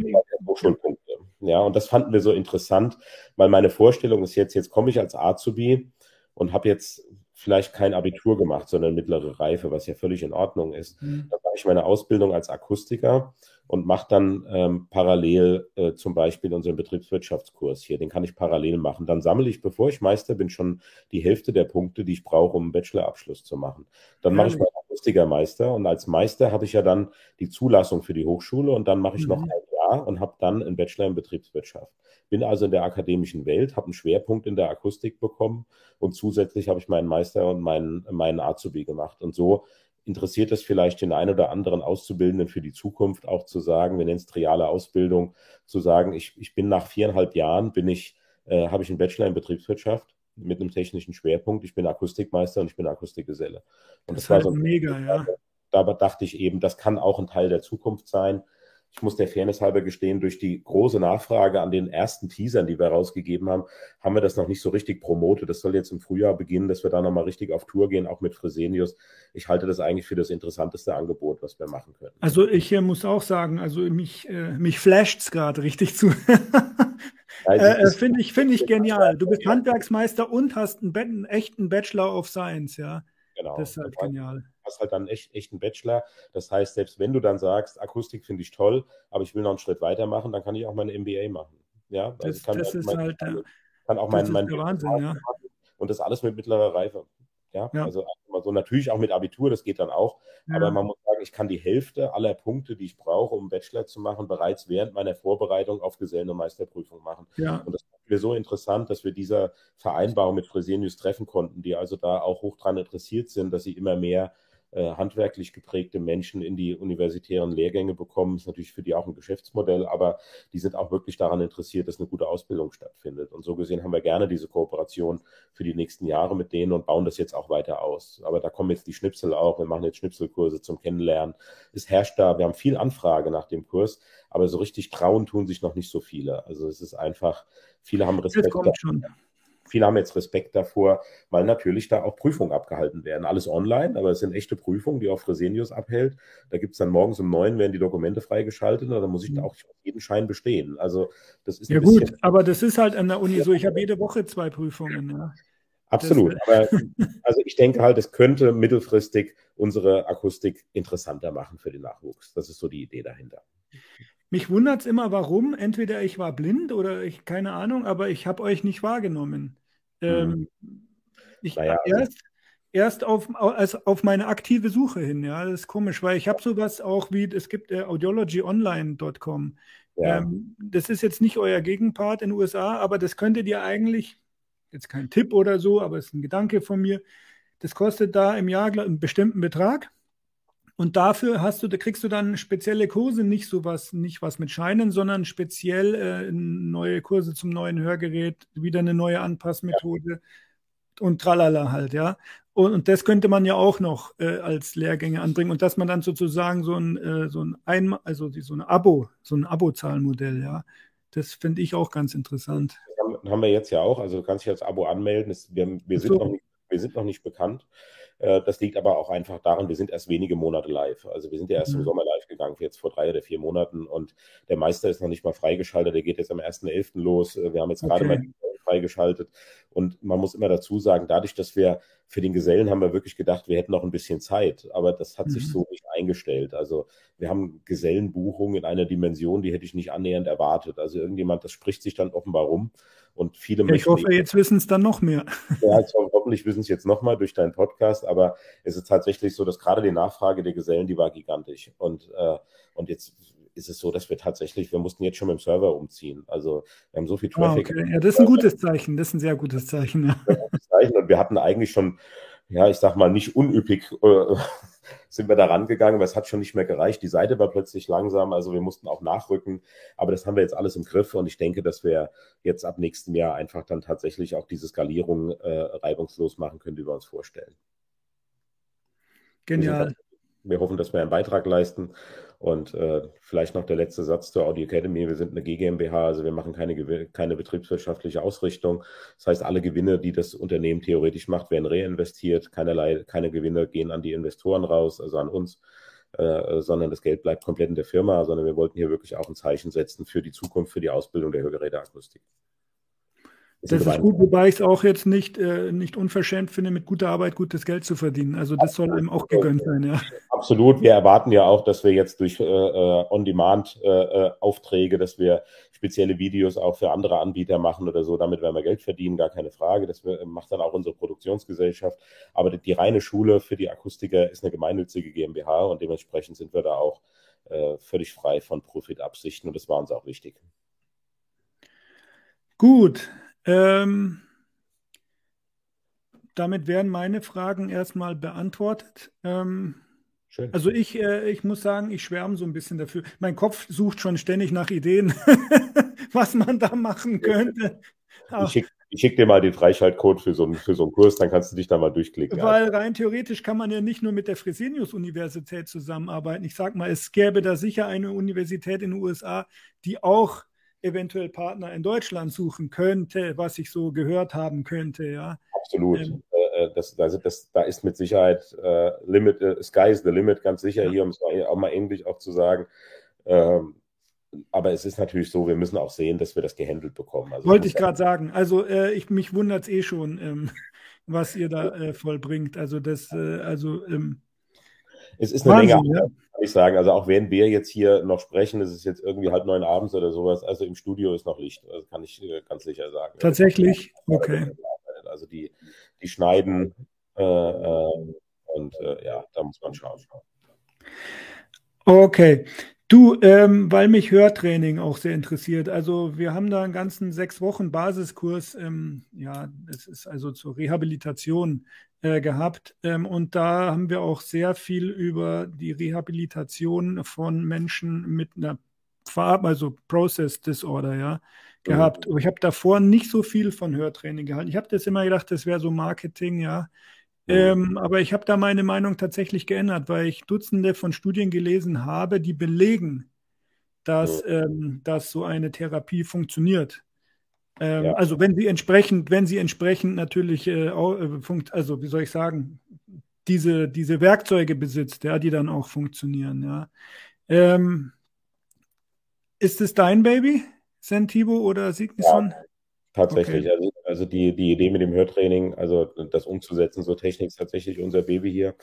Hochschulpunkte. Ja, und das fanden wir so interessant, weil meine Vorstellung ist jetzt, jetzt komme ich als Azubi und habe jetzt vielleicht kein Abitur gemacht, sondern mittlere Reife, was ja völlig in Ordnung ist. Mhm. Dann mache ich meine Ausbildung als Akustiker und mache dann ähm, parallel äh, zum Beispiel unseren Betriebswirtschaftskurs hier. Den kann ich parallel machen. Dann sammle ich, bevor ich Meister bin, schon die Hälfte der Punkte, die ich brauche, um einen Bachelorabschluss zu machen. Dann mache ich meinen Akustikermeister und als Meister habe ich ja dann die Zulassung für die Hochschule und dann mache ich mhm. noch ein Jahr und habe dann einen Bachelor in Betriebswirtschaft. Bin also in der akademischen Welt, habe einen Schwerpunkt in der Akustik bekommen und zusätzlich habe ich meinen Meister und meinen, meinen Azubi gemacht. Und so interessiert es vielleicht den einen oder anderen Auszubildenden für die Zukunft auch zu sagen, wir nennen es triale Ausbildung, zu sagen, ich, ich bin nach viereinhalb Jahren, bin ich, äh, habe ich einen Bachelor in Betriebswirtschaft mit einem technischen Schwerpunkt. Ich bin Akustikmeister und ich bin Akustikgeselle. Und das, das war halt so mega, ja. Da dachte ich eben, das kann auch ein Teil der Zukunft sein ich muss der Fairness halber gestehen, durch die große Nachfrage an den ersten Teasern, die wir rausgegeben haben, haben wir das noch nicht so richtig promotet. Das soll jetzt im Frühjahr beginnen, dass wir da nochmal richtig auf Tour gehen, auch mit Fresenius. Ich halte das eigentlich für das interessanteste Angebot, was wir machen können. Also ich äh, muss auch sagen, also mich, äh, mich flasht es gerade richtig zu. Also äh, Finde ich, find ich genial. Du bist Handwerksmeister und hast einen, einen echten Bachelor of Science, ja. Genau. Das ist halt genial hast halt dann echt, echt einen Bachelor. Das heißt, selbst wenn du dann sagst, Akustik finde ich toll, aber ich will noch einen Schritt weitermachen, dann kann ich auch meine MBA machen. Ja, also das, kann das ist mein, halt, kann, kann auch mein, mein Wahnsinn, ja. Und das alles mit mittlerer Reife. Ja, ja. also so natürlich auch mit Abitur, das geht dann auch. Ja. Aber man muss sagen, ich kann die Hälfte aller Punkte, die ich brauche, um einen Bachelor zu machen, bereits während meiner Vorbereitung auf Gesellen- und Meisterprüfung machen. Ja. Und das mir so interessant, dass wir dieser Vereinbarung mit Fresenius treffen konnten, die also da auch hoch dran interessiert sind, dass sie immer mehr äh, handwerklich geprägte Menschen in die universitären Lehrgänge bekommen. Ist natürlich für die auch ein Geschäftsmodell, aber die sind auch wirklich daran interessiert, dass eine gute Ausbildung stattfindet. Und so gesehen haben wir gerne diese Kooperation für die nächsten Jahre mit denen und bauen das jetzt auch weiter aus. Aber da kommen jetzt die Schnipsel auch. Wir machen jetzt Schnipselkurse zum Kennenlernen. Es herrscht da, wir haben viel Anfrage nach dem Kurs, aber so richtig trauen tun sich noch nicht so viele. Also es ist einfach, viele haben Respekt. Das kommt schon. Viele haben jetzt Respekt davor, weil natürlich da auch Prüfungen abgehalten werden. Alles online, aber es sind echte Prüfungen, die auch Fresenius abhält. Da gibt es dann morgens um neun werden die Dokumente freigeschaltet und dann muss ich da mhm. auch jeden Schein bestehen. Also das ist ja gut, aber das ist halt an der Uni so. Ich habe jede Woche zwei Prüfungen. Ja. Absolut. Aber, also ich denke halt, es könnte mittelfristig unsere Akustik interessanter machen für den Nachwuchs. Das ist so die Idee dahinter. Mich wundert es immer, warum. Entweder ich war blind oder ich, keine Ahnung, aber ich habe euch nicht wahrgenommen. Ähm, hm. ich naja, also erst, erst auf, also auf meine aktive Suche hin, ja, das ist komisch, weil ich habe sowas auch wie, es gibt äh, audiologyonline.com. Ja. Ähm, das ist jetzt nicht euer Gegenpart in den USA, aber das könntet ihr eigentlich, jetzt kein Tipp oder so, aber es ist ein Gedanke von mir, das kostet da im Jahr einen bestimmten Betrag und dafür hast du, da kriegst du dann spezielle Kurse, nicht so was, nicht was mit Scheinen, sondern speziell äh, neue Kurse zum neuen Hörgerät, wieder eine neue Anpassmethode ja. und tralala halt, ja. Und, und, das könnte man ja auch noch äh, als Lehrgänge anbringen und dass man dann sozusagen so ein, äh, so ein Einmal, also so ein Abo, so ein Abo-Zahlmodell, ja. Das finde ich auch ganz interessant. Das haben wir jetzt ja auch, also du kannst dich als Abo anmelden. wir, wir, sind so. nicht, wir sind noch nicht bekannt. Äh, das liegt aber auch einfach daran, wir sind erst wenige Monate live. Also wir sind ja erst mhm. im Sommer live gegangen, jetzt vor drei oder vier Monaten und der Meister ist noch nicht mal freigeschaltet, der geht jetzt am 1.11. los. Äh, wir haben jetzt okay. gerade mal die freigeschaltet und man muss immer dazu sagen, dadurch, dass wir für den Gesellen haben wir wirklich gedacht, wir hätten noch ein bisschen Zeit, aber das hat mhm. sich so nicht eingestellt. Also wir haben Gesellenbuchungen in einer Dimension, die hätte ich nicht annähernd erwartet. Also irgendjemand, das spricht sich dann offenbar rum und viele ja, Ich hoffe, jetzt wissen es dann noch mehr. Ja, also hoffentlich wissen es jetzt noch mal durch deinen Podcast, aber es ist tatsächlich so, dass gerade die Nachfrage der Gesellen, die war gigantisch. Und, äh, und jetzt ist es so, dass wir tatsächlich, wir mussten jetzt schon mit dem Server umziehen. Also wir haben so viel ah, Traffic. Ah, okay. Ja, das ist ein gutes Zeichen, das ist ein sehr gutes Zeichen. Ja. Und wir hatten eigentlich schon, ja, ich sag mal, nicht unüppig äh, sind wir da rangegangen, aber es hat schon nicht mehr gereicht. Die Seite war plötzlich langsam, also wir mussten auch nachrücken. Aber das haben wir jetzt alles im Griff und ich denke, dass wir jetzt ab nächstem Jahr einfach dann tatsächlich auch diese Skalierung äh, reibungslos machen können, die wir uns vorstellen. Genial. Wir hoffen, dass wir einen Beitrag leisten. Und äh, vielleicht noch der letzte Satz zur Audio Academy. Wir sind eine GmbH, also wir machen keine, keine betriebswirtschaftliche Ausrichtung. Das heißt, alle Gewinne, die das Unternehmen theoretisch macht, werden reinvestiert. Keinerlei, keine Gewinne gehen an die Investoren raus, also an uns. Äh, sondern das Geld bleibt komplett in der Firma, sondern wir wollten hier wirklich auch ein Zeichen setzen für die Zukunft, für die Ausbildung der Hörgeräteakustik. Das ist gut, wobei ich es auch jetzt nicht, äh, nicht unverschämt finde, mit guter Arbeit gutes Geld zu verdienen. Also das soll einem auch gegönnt sein, ja. Absolut. Wir erwarten ja auch, dass wir jetzt durch äh, äh On-Demand-Aufträge, äh, dass wir spezielle Videos auch für andere Anbieter machen oder so. Damit werden wir Geld verdienen, gar keine Frage. Das macht dann auch unsere Produktionsgesellschaft. Aber die reine Schule für die Akustiker ist eine gemeinnützige GmbH und dementsprechend sind wir da auch äh, völlig frei von Profitabsichten und das war uns auch wichtig. Gut, ähm, damit werden meine Fragen erstmal beantwortet. Ähm, Schön. Also ich, äh, ich muss sagen, ich schwärme so ein bisschen dafür. Mein Kopf sucht schon ständig nach Ideen, was man da machen könnte. Ich schicke schick dir mal den Freischaltcode für so, einen, für so einen Kurs, dann kannst du dich da mal durchklicken. Weil rein theoretisch kann man ja nicht nur mit der Fresenius-Universität zusammenarbeiten. Ich sage mal, es gäbe da sicher eine Universität in den USA, die auch eventuell Partner in Deutschland suchen könnte, was ich so gehört haben könnte, ja. Absolut. Ähm, äh, äh, das, also das, da ist mit Sicherheit äh, Limit, äh, Sky is the limit, ganz sicher ja. hier, um es auch mal ähnlich auch zu sagen. Ähm, aber es ist natürlich so, wir müssen auch sehen, dass wir das gehandelt bekommen. Also Wollte ich gerade sagen. Also äh, ich, mich wundert es eh schon, ähm, was ihr da äh, vollbringt. Also das, also ähm, es ist eine Wahnsinn, Menge, ja. kann ich sagen. Also auch während wir jetzt hier noch sprechen, ist es jetzt irgendwie halb neun abends oder sowas. Also im Studio ist noch Licht, also kann ich äh, ganz sicher sagen. Tatsächlich? Okay. Also die, die schneiden äh, äh, und äh, ja, da muss man schauen. Okay. Du, ähm, weil mich Hörtraining auch sehr interessiert. Also wir haben da einen ganzen sechs Wochen Basiskurs, ähm, ja, es ist also zur Rehabilitation äh, gehabt. Ähm, und da haben wir auch sehr viel über die Rehabilitation von Menschen mit einer Farb, also Process Disorder, ja, gehabt. Mhm. Ich habe davor nicht so viel von Hörtraining gehalten. Ich habe das immer gedacht, das wäre so Marketing, ja. Mhm. Ähm, aber ich habe da meine Meinung tatsächlich geändert, weil ich Dutzende von Studien gelesen habe, die belegen, dass, mhm. ähm, dass so eine Therapie funktioniert. Ähm, ja. Also wenn sie entsprechend, wenn sie entsprechend natürlich, äh, äh also wie soll ich sagen, diese, diese Werkzeuge besitzt, ja, die dann auch funktionieren, ja. Ähm, ist es dein Baby, Sentibo oder Signison? Ja, tatsächlich. Okay. Also, also die, die Idee mit dem Hörtraining, also das umzusetzen, so Technik ist tatsächlich unser Baby hier.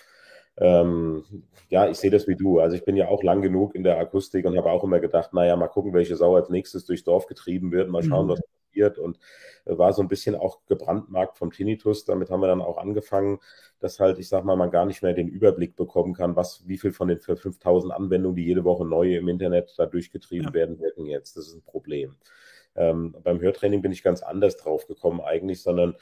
Ähm, ja, ich sehe das wie du. Also ich bin ja auch lang genug in der Akustik und habe auch immer gedacht, naja, mal gucken, welche Sau als nächstes durchs Dorf getrieben wird, mal schauen, mhm. was passiert. Und äh, war so ein bisschen auch gebrandmarkt vom Tinnitus. Damit haben wir dann auch angefangen, dass halt, ich sag mal, man gar nicht mehr den Überblick bekommen kann, was, wie viel von den 5000 Anwendungen, die jede Woche neu im Internet da durchgetrieben ja. werden, wirken jetzt. Das ist ein Problem. Ähm, beim Hörtraining bin ich ganz anders drauf gekommen eigentlich, sondern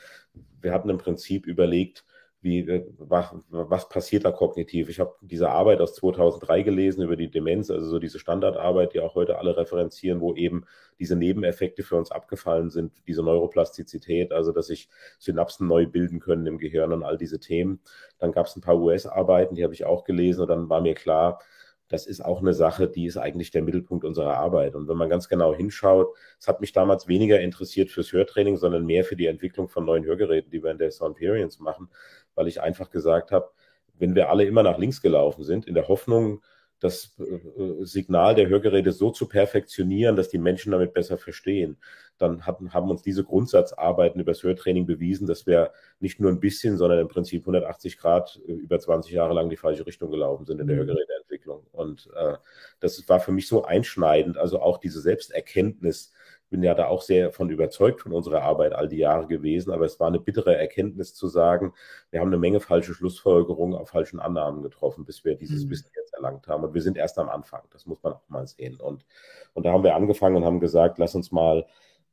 wir hatten im Prinzip überlegt, wie, äh, was, was passiert da kognitiv? Ich habe diese Arbeit aus 2003 gelesen über die Demenz, also so diese Standardarbeit, die auch heute alle referenzieren, wo eben diese Nebeneffekte für uns abgefallen sind, diese Neuroplastizität, also dass sich Synapsen neu bilden können im Gehirn und all diese Themen. Dann gab es ein paar US-Arbeiten, die habe ich auch gelesen und dann war mir klar, das ist auch eine Sache, die ist eigentlich der Mittelpunkt unserer Arbeit. Und wenn man ganz genau hinschaut, es hat mich damals weniger interessiert fürs Hörtraining, sondern mehr für die Entwicklung von neuen Hörgeräten, die wir in der Soundperience machen, weil ich einfach gesagt habe, wenn wir alle immer nach links gelaufen sind, in der Hoffnung, das äh, Signal der Hörgeräte so zu perfektionieren, dass die Menschen damit besser verstehen. Dann hatten, haben uns diese Grundsatzarbeiten über das Hörtraining bewiesen, dass wir nicht nur ein bisschen, sondern im Prinzip 180 Grad äh, über 20 Jahre lang die falsche Richtung gelaufen sind in der mhm. Hörgeräteentwicklung. Und äh, das war für mich so einschneidend, also auch diese Selbsterkenntnis, bin ja da auch sehr von überzeugt von unserer Arbeit all die Jahre gewesen, aber es war eine bittere Erkenntnis zu sagen, wir haben eine Menge falsche Schlussfolgerungen auf falschen Annahmen getroffen, bis wir dieses mhm. Wissen jetzt erlangt haben. Und wir sind erst am Anfang, das muss man auch mal sehen. Und, und da haben wir angefangen und haben gesagt, lass uns mal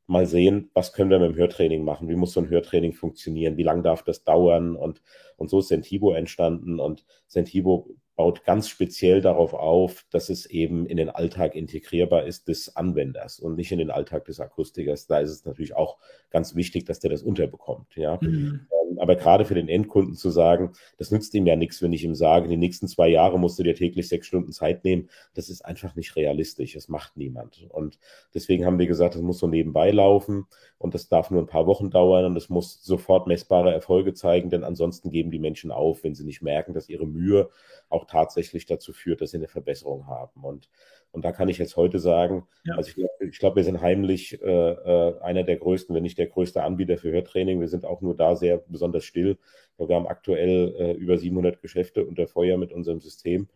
mal sehen, was können wir mit dem Hörtraining machen, wie muss so ein Hörtraining funktionieren, wie lange darf das dauern und, und so ist Sentibo entstanden und Sentibo baut ganz speziell darauf auf, dass es eben in den Alltag integrierbar ist des Anwenders und nicht in den Alltag des Akustikers. Da ist es natürlich auch ganz wichtig, dass der das unterbekommt. Ja. Mhm. Ähm, aber gerade für den Endkunden zu sagen, das nützt ihm ja nichts, wenn ich ihm sage, die nächsten zwei Jahre musst du dir täglich sechs Stunden Zeit nehmen, das ist einfach nicht realistisch. Das macht niemand. Und deswegen haben wir gesagt, das muss so nebenbei laufen und das darf nur ein paar Wochen dauern und es muss sofort messbare Erfolge zeigen, denn ansonsten geben die Menschen auf, wenn sie nicht merken, dass ihre Mühe auch tatsächlich dazu führt, dass sie eine Verbesserung haben. Und, und da kann ich jetzt heute sagen, ja. also ich glaube, glaub, wir sind heimlich äh, äh, einer der größten, wenn nicht der größte Anbieter für Hörtraining. Wir sind auch nur da sehr besonders still. Wir haben aktuell äh, über 700 Geschäfte unter Feuer mit unserem System.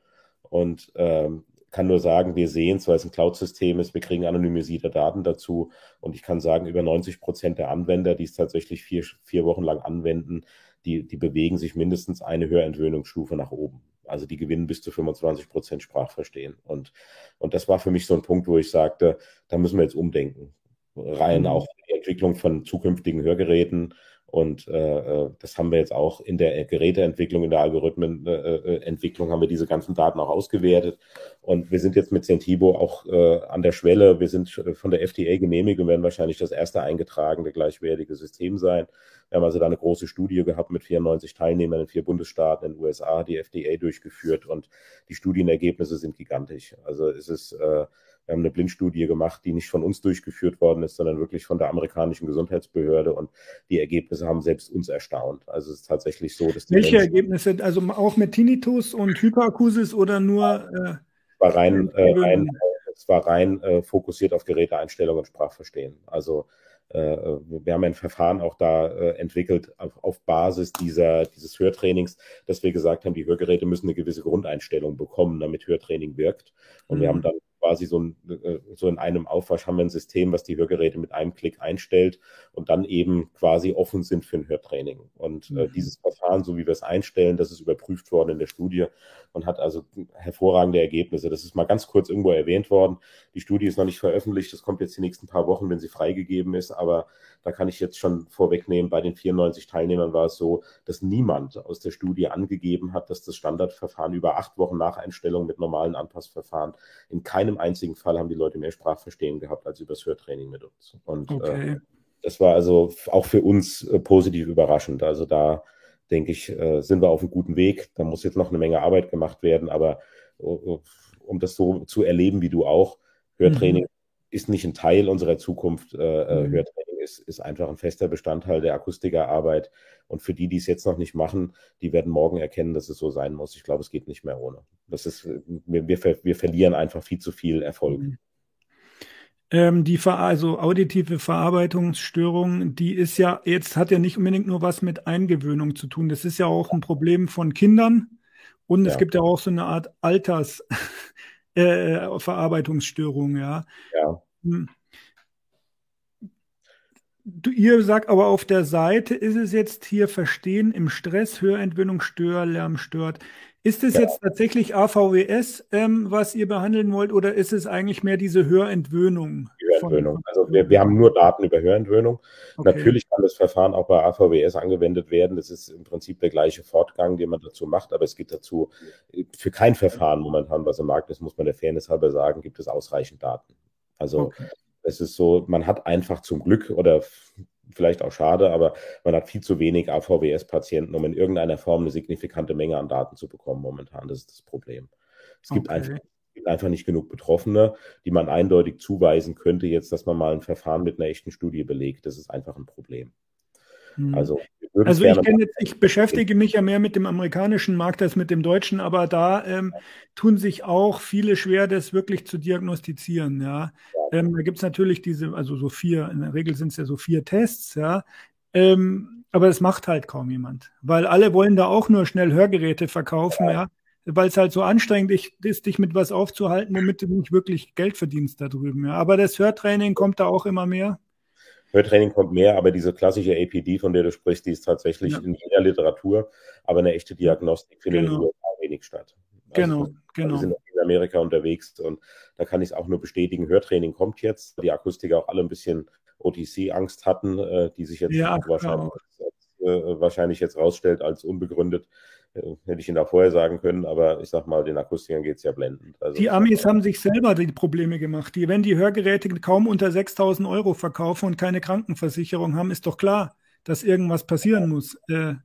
Und ähm, kann nur sagen, wir sehen es, weil es ein Cloud-System ist, wir kriegen anonymisierte Daten dazu und ich kann sagen, über 90 Prozent der Anwender, die es tatsächlich vier, vier Wochen lang anwenden, die, die bewegen sich mindestens eine Hörentwöhnungsstufe nach oben. Also die gewinnen bis zu 25 Prozent Sprachverstehen. Und, und das war für mich so ein Punkt, wo ich sagte, da müssen wir jetzt umdenken. Rein mhm. auch die Entwicklung von zukünftigen Hörgeräten. Und äh, äh, das haben wir jetzt auch in der Geräteentwicklung, in der Algorithmenentwicklung, äh, haben wir diese ganzen Daten auch ausgewertet. Und wir sind jetzt mit Centibo auch äh, an der Schwelle. Wir sind von der FDA genehmigt und werden wahrscheinlich das erste eingetragene gleichwertige System sein. Wir haben also da eine große Studie gehabt mit 94 Teilnehmern in vier Bundesstaaten in den USA, die FDA durchgeführt und die Studienergebnisse sind gigantisch. Also es ist, äh, wir haben eine Blindstudie gemacht, die nicht von uns durchgeführt worden ist, sondern wirklich von der amerikanischen Gesundheitsbehörde und die Ergebnisse haben selbst uns erstaunt. Also es ist tatsächlich so, dass die Welche Menschen, Ergebnisse? Also auch mit Tinnitus und Hyperakusis oder nur? Äh, war rein, äh, rein, es war rein äh, fokussiert auf Geräteeinstellung und Sprachverstehen. Also äh, wir haben ein Verfahren auch da äh, entwickelt auf, auf, Basis dieser, dieses Hörtrainings, dass wir gesagt haben, die Hörgeräte müssen eine gewisse Grundeinstellung bekommen, damit Hörtraining wirkt. Und mhm. wir haben dann quasi so, ein, äh, so in einem Aufwasch haben wir ein System, was die Hörgeräte mit einem Klick einstellt und dann eben quasi offen sind für ein Hörtraining. Und äh, mhm. dieses Verfahren, so wie wir es einstellen, das ist überprüft worden in der Studie und hat also hervorragende Ergebnisse. Das ist mal ganz kurz irgendwo erwähnt worden. Die Studie ist noch nicht veröffentlicht. Das kommt jetzt die nächsten paar Wochen, wenn sie freigegeben ist. Aber da kann ich jetzt schon vorwegnehmen, bei den 94 Teilnehmern war es so, dass niemand aus der Studie angegeben hat, dass das Standardverfahren über acht Wochen nach Einstellung mit normalen Anpassverfahren in keinem einzigen Fall haben die Leute mehr Sprachverstehen gehabt als übers Hörtraining mit uns. Und äh, okay. äh, das war also auch für uns äh, positiv überraschend. Also da denke ich, äh, sind wir auf einem guten Weg. Da muss jetzt noch eine Menge Arbeit gemacht werden, aber uh, um das so zu erleben wie du auch, Hörtraining mhm. ist nicht ein Teil unserer Zukunft. Äh, mhm. Hörtraining ist, ist einfach ein fester Bestandteil der Akustikerarbeit. Und für die, die es jetzt noch nicht machen, die werden morgen erkennen, dass es so sein muss. Ich glaube, es geht nicht mehr ohne. Das ist, wir, wir, wir verlieren einfach viel zu viel Erfolg. Mhm. Ähm, die Ver also auditive Verarbeitungsstörung, die ist ja jetzt hat ja nicht unbedingt nur was mit Eingewöhnung zu tun. Das ist ja auch ein Problem von Kindern und ja. es gibt ja auch so eine Art Altersverarbeitungsstörung, äh, ja. Ja. Du, ihr sagt aber auf der Seite ist es jetzt hier Verstehen im Stress, Hörentwöhnung, Störlärm stört. Ist es ja. jetzt tatsächlich AVWS, ähm, was ihr behandeln wollt, oder ist es eigentlich mehr diese Hörentwöhnung? Hörentwöhnung. Also wir, wir haben nur Daten über Hörentwöhnung. Okay. Natürlich kann das Verfahren auch bei AVWS angewendet werden. Das ist im Prinzip der gleiche Fortgang, den man dazu macht, aber es gibt dazu für kein Verfahren momentan, was im Markt ist, muss man der Fairness halber sagen, gibt es ausreichend Daten. Also okay. Es ist so, man hat einfach zum Glück oder vielleicht auch schade, aber man hat viel zu wenig AVWS-Patienten, um in irgendeiner Form eine signifikante Menge an Daten zu bekommen momentan. Das ist das Problem. Es gibt, okay. einfach, gibt einfach nicht genug Betroffene, die man eindeutig zuweisen könnte, jetzt, dass man mal ein Verfahren mit einer echten Studie belegt. Das ist einfach ein Problem. Hm. Also, also ich, jetzt, ich, beschäftige mich ja mehr mit dem amerikanischen Markt als mit dem deutschen, aber da ähm, tun sich auch viele schwer, das wirklich zu diagnostizieren. Ja. Ähm, da gibt es natürlich diese, also so vier, in der Regel sind es ja so vier Tests, ja. Ähm, aber das macht halt kaum jemand, weil alle wollen da auch nur schnell Hörgeräte verkaufen, ja, ja weil es halt so anstrengend ist, dich mit was aufzuhalten, womit du nicht wirklich Geld verdienst da drüben. Ja. Aber das Hörtraining kommt da auch immer mehr. Hörtraining kommt mehr, aber diese klassische APD, von der du sprichst, die ist tatsächlich ja. in jeder Literatur, aber eine echte Diagnostik findet genau. in den USA wenig statt. Also genau, genau. Wir sind in Amerika unterwegs und da kann ich es auch nur bestätigen. Hörtraining kommt jetzt. Die Akustiker auch alle ein bisschen OTC-Angst hatten, äh, die sich jetzt ja, wahrscheinlich, genau. äh, wahrscheinlich jetzt rausstellt als unbegründet. Äh, hätte ich Ihnen da vorher sagen können, aber ich sag mal, den Akustikern geht es ja blendend. Also, die Amis haben sich selber die Probleme gemacht. Die, wenn die Hörgeräte kaum unter 6000 Euro verkaufen und keine Krankenversicherung haben, ist doch klar, dass irgendwas passieren muss. Äh,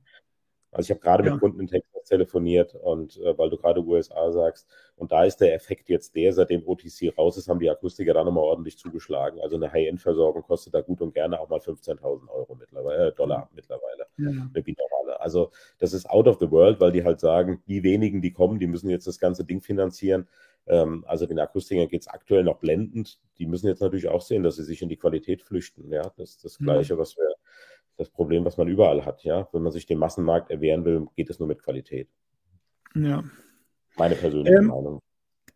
also ich habe gerade ja. mit Kunden in Texas telefoniert und äh, weil du gerade USA sagst, und da ist der Effekt jetzt der, seitdem OTC raus ist, haben die Akustiker da nochmal ordentlich zugeschlagen. Also eine High-End-Versorgung kostet da gut und gerne auch mal 15.000 Euro mittlerweile, äh, Dollar mittlerweile. Ja. Eine binaural also das ist out of the world, weil die halt sagen, die wenigen, die kommen, die müssen jetzt das ganze Ding finanzieren. Ähm, also den Akustikern geht es aktuell noch blendend. Die müssen jetzt natürlich auch sehen, dass sie sich in die Qualität flüchten. Ja, das ist das Gleiche, was wir, das Problem, was man überall hat. Ja, wenn man sich dem Massenmarkt erwehren will, geht es nur mit Qualität. Ja. Meine persönliche ähm, Meinung.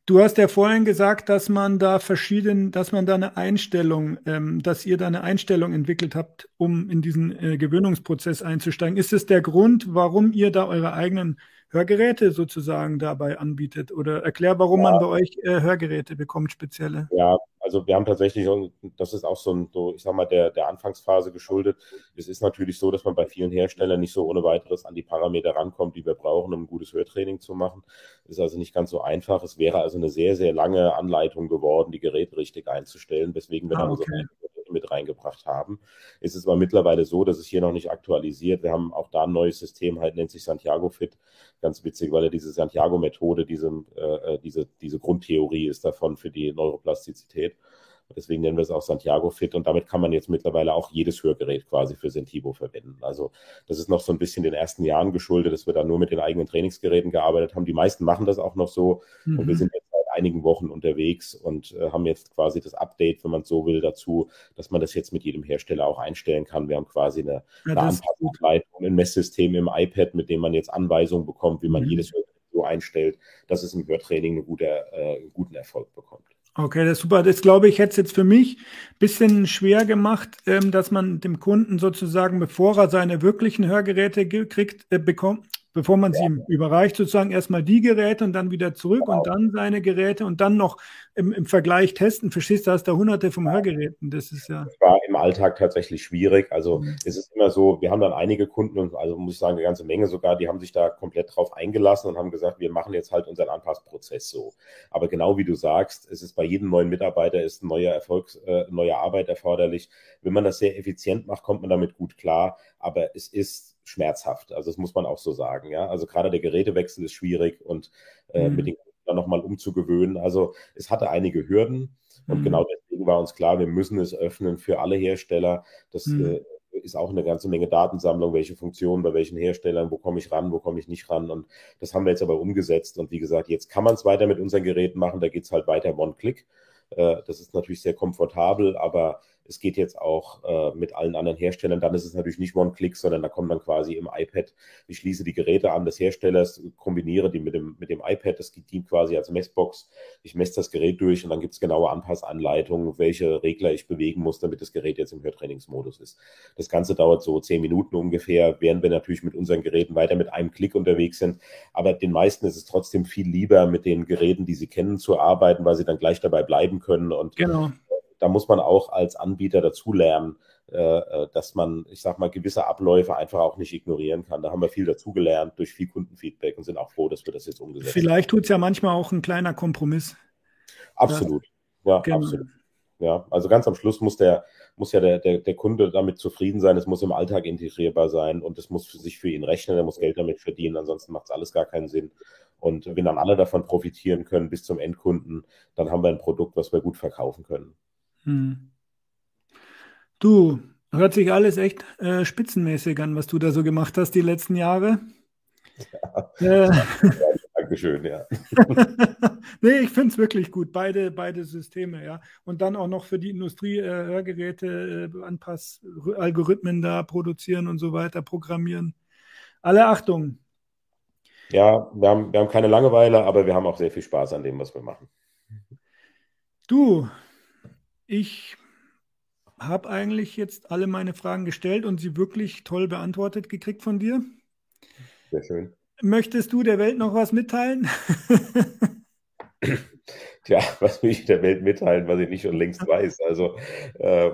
Du hast ja vorhin gesagt, dass man da verschieden, dass man da eine Einstellung, ähm, dass ihr da eine Einstellung entwickelt habt, um in diesen äh, Gewöhnungsprozess einzusteigen. Ist es der Grund, warum ihr da eure eigenen Hörgeräte sozusagen dabei anbietet? Oder erklär, warum ja. man bei euch äh, Hörgeräte bekommt, spezielle. Ja, also wir haben tatsächlich, und das ist auch so, ein, so ich sag mal, der, der Anfangsphase geschuldet. Es ist natürlich so, dass man bei vielen Herstellern nicht so ohne weiteres an die Parameter rankommt, die wir brauchen, um ein gutes Hörtraining zu machen. Ist also nicht ganz so einfach. Es wäre also eine sehr, sehr lange Anleitung geworden, die Geräte richtig einzustellen, weswegen wir ah, dann okay. so mit reingebracht haben. Es ist aber mittlerweile so, dass es hier noch nicht aktualisiert. Wir haben auch da ein neues System, halt nennt sich Santiago Fit. Ganz witzig, weil er diese Santiago-Methode, diese, äh, diese, diese Grundtheorie ist davon für die Neuroplastizität. Deswegen nennen wir es auch Santiago Fit und damit kann man jetzt mittlerweile auch jedes Hörgerät quasi für Sentivo verwenden. Also das ist noch so ein bisschen den ersten Jahren geschuldet, dass wir da nur mit den eigenen Trainingsgeräten gearbeitet haben. Die meisten machen das auch noch so mhm. und wir sind jetzt einigen Wochen unterwegs und äh, haben jetzt quasi das Update, wenn man so will, dazu, dass man das jetzt mit jedem Hersteller auch einstellen kann. Wir haben quasi eine, ja, eine Anpassungsleitung, ein Messsystem im iPad, mit dem man jetzt Anweisungen bekommt, wie man mhm. jedes so einstellt, dass es im Hörtraining eine gute, äh, einen guten Erfolg bekommt. Okay, das ist super. Das glaube ich, hätte es jetzt für mich ein bisschen schwer gemacht, ähm, dass man dem Kunden sozusagen, bevor er seine wirklichen Hörgeräte kriegt, äh, bekommt, bevor man sie ihm überreicht, sozusagen erstmal die Geräte und dann wieder zurück genau. und dann seine Geräte und dann noch im, im Vergleich testen. Verstehst du, hast da hunderte von Hörgeräten. Das ist ja. Das war im Alltag tatsächlich schwierig. Also mhm. es ist immer so, wir haben dann einige Kunden und also muss ich sagen, eine ganze Menge sogar, die haben sich da komplett drauf eingelassen und haben gesagt, wir machen jetzt halt unseren Anpassprozess so. Aber genau wie du sagst, es ist bei jedem neuen Mitarbeiter ist ein neuer Erfolgs, äh, neue Arbeit erforderlich. Wenn man das sehr effizient macht, kommt man damit gut klar. Aber es ist schmerzhaft. Also das muss man auch so sagen. Ja, also gerade der Gerätewechsel ist schwierig und äh, mhm. mit den dann nochmal umzugewöhnen. Also es hatte einige Hürden und mhm. genau deswegen war uns klar, wir müssen es öffnen für alle Hersteller. Das mhm. äh, ist auch eine ganze Menge Datensammlung, welche Funktionen bei welchen Herstellern, wo komme ich ran, wo komme ich nicht ran. Und das haben wir jetzt aber umgesetzt. Und wie gesagt, jetzt kann man es weiter mit unseren Geräten machen. Da geht es halt weiter One-Click. Äh, das ist natürlich sehr komfortabel, aber es geht jetzt auch äh, mit allen anderen Herstellern. Dann ist es natürlich nicht One-Click, sondern da kommt dann quasi im iPad, ich schließe die Geräte an des Herstellers, kombiniere die mit dem, mit dem iPad, das dient quasi als Messbox. Ich messe das Gerät durch und dann gibt es genaue Anpassanleitungen, welche Regler ich bewegen muss, damit das Gerät jetzt im Hörtrainingsmodus ist. Das Ganze dauert so zehn Minuten ungefähr, während wir natürlich mit unseren Geräten weiter mit einem Klick unterwegs sind. Aber den meisten ist es trotzdem viel lieber, mit den Geräten, die sie kennen, zu arbeiten, weil sie dann gleich dabei bleiben können und genau da muss man auch als Anbieter dazulernen, äh, äh, dass man, ich sag mal, gewisse Abläufe einfach auch nicht ignorieren kann. Da haben wir viel dazugelernt durch viel Kundenfeedback und sind auch froh, dass wir das jetzt umgesetzt haben. Vielleicht tut es ja manchmal auch ein kleiner Kompromiss. Absolut. Ja, genau. absolut. Ja, also ganz am Schluss muss der, muss ja der, der, der Kunde damit zufrieden sein, es muss im Alltag integrierbar sein und es muss für sich für ihn rechnen, er muss Geld damit verdienen, ansonsten macht es alles gar keinen Sinn. Und wenn dann alle davon profitieren können bis zum Endkunden, dann haben wir ein Produkt, was wir gut verkaufen können. Hm. Du, hört sich alles echt äh, spitzenmäßig an, was du da so gemacht hast die letzten Jahre. Ja. Äh, Dankeschön, ja. nee, ich finde es wirklich gut, beide, beide Systeme, ja. Und dann auch noch für die Industrie äh, Hörgeräte, äh, Anpass, Algorithmen da produzieren und so weiter, programmieren. Alle Achtung. Ja, wir haben, wir haben keine Langeweile, aber wir haben auch sehr viel Spaß an dem, was wir machen. Du, ich habe eigentlich jetzt alle meine Fragen gestellt und sie wirklich toll beantwortet gekriegt von dir. Sehr schön. Möchtest du der Welt noch was mitteilen? Tja, was will ich der Welt mitteilen, was ich nicht schon längst weiß? Also äh,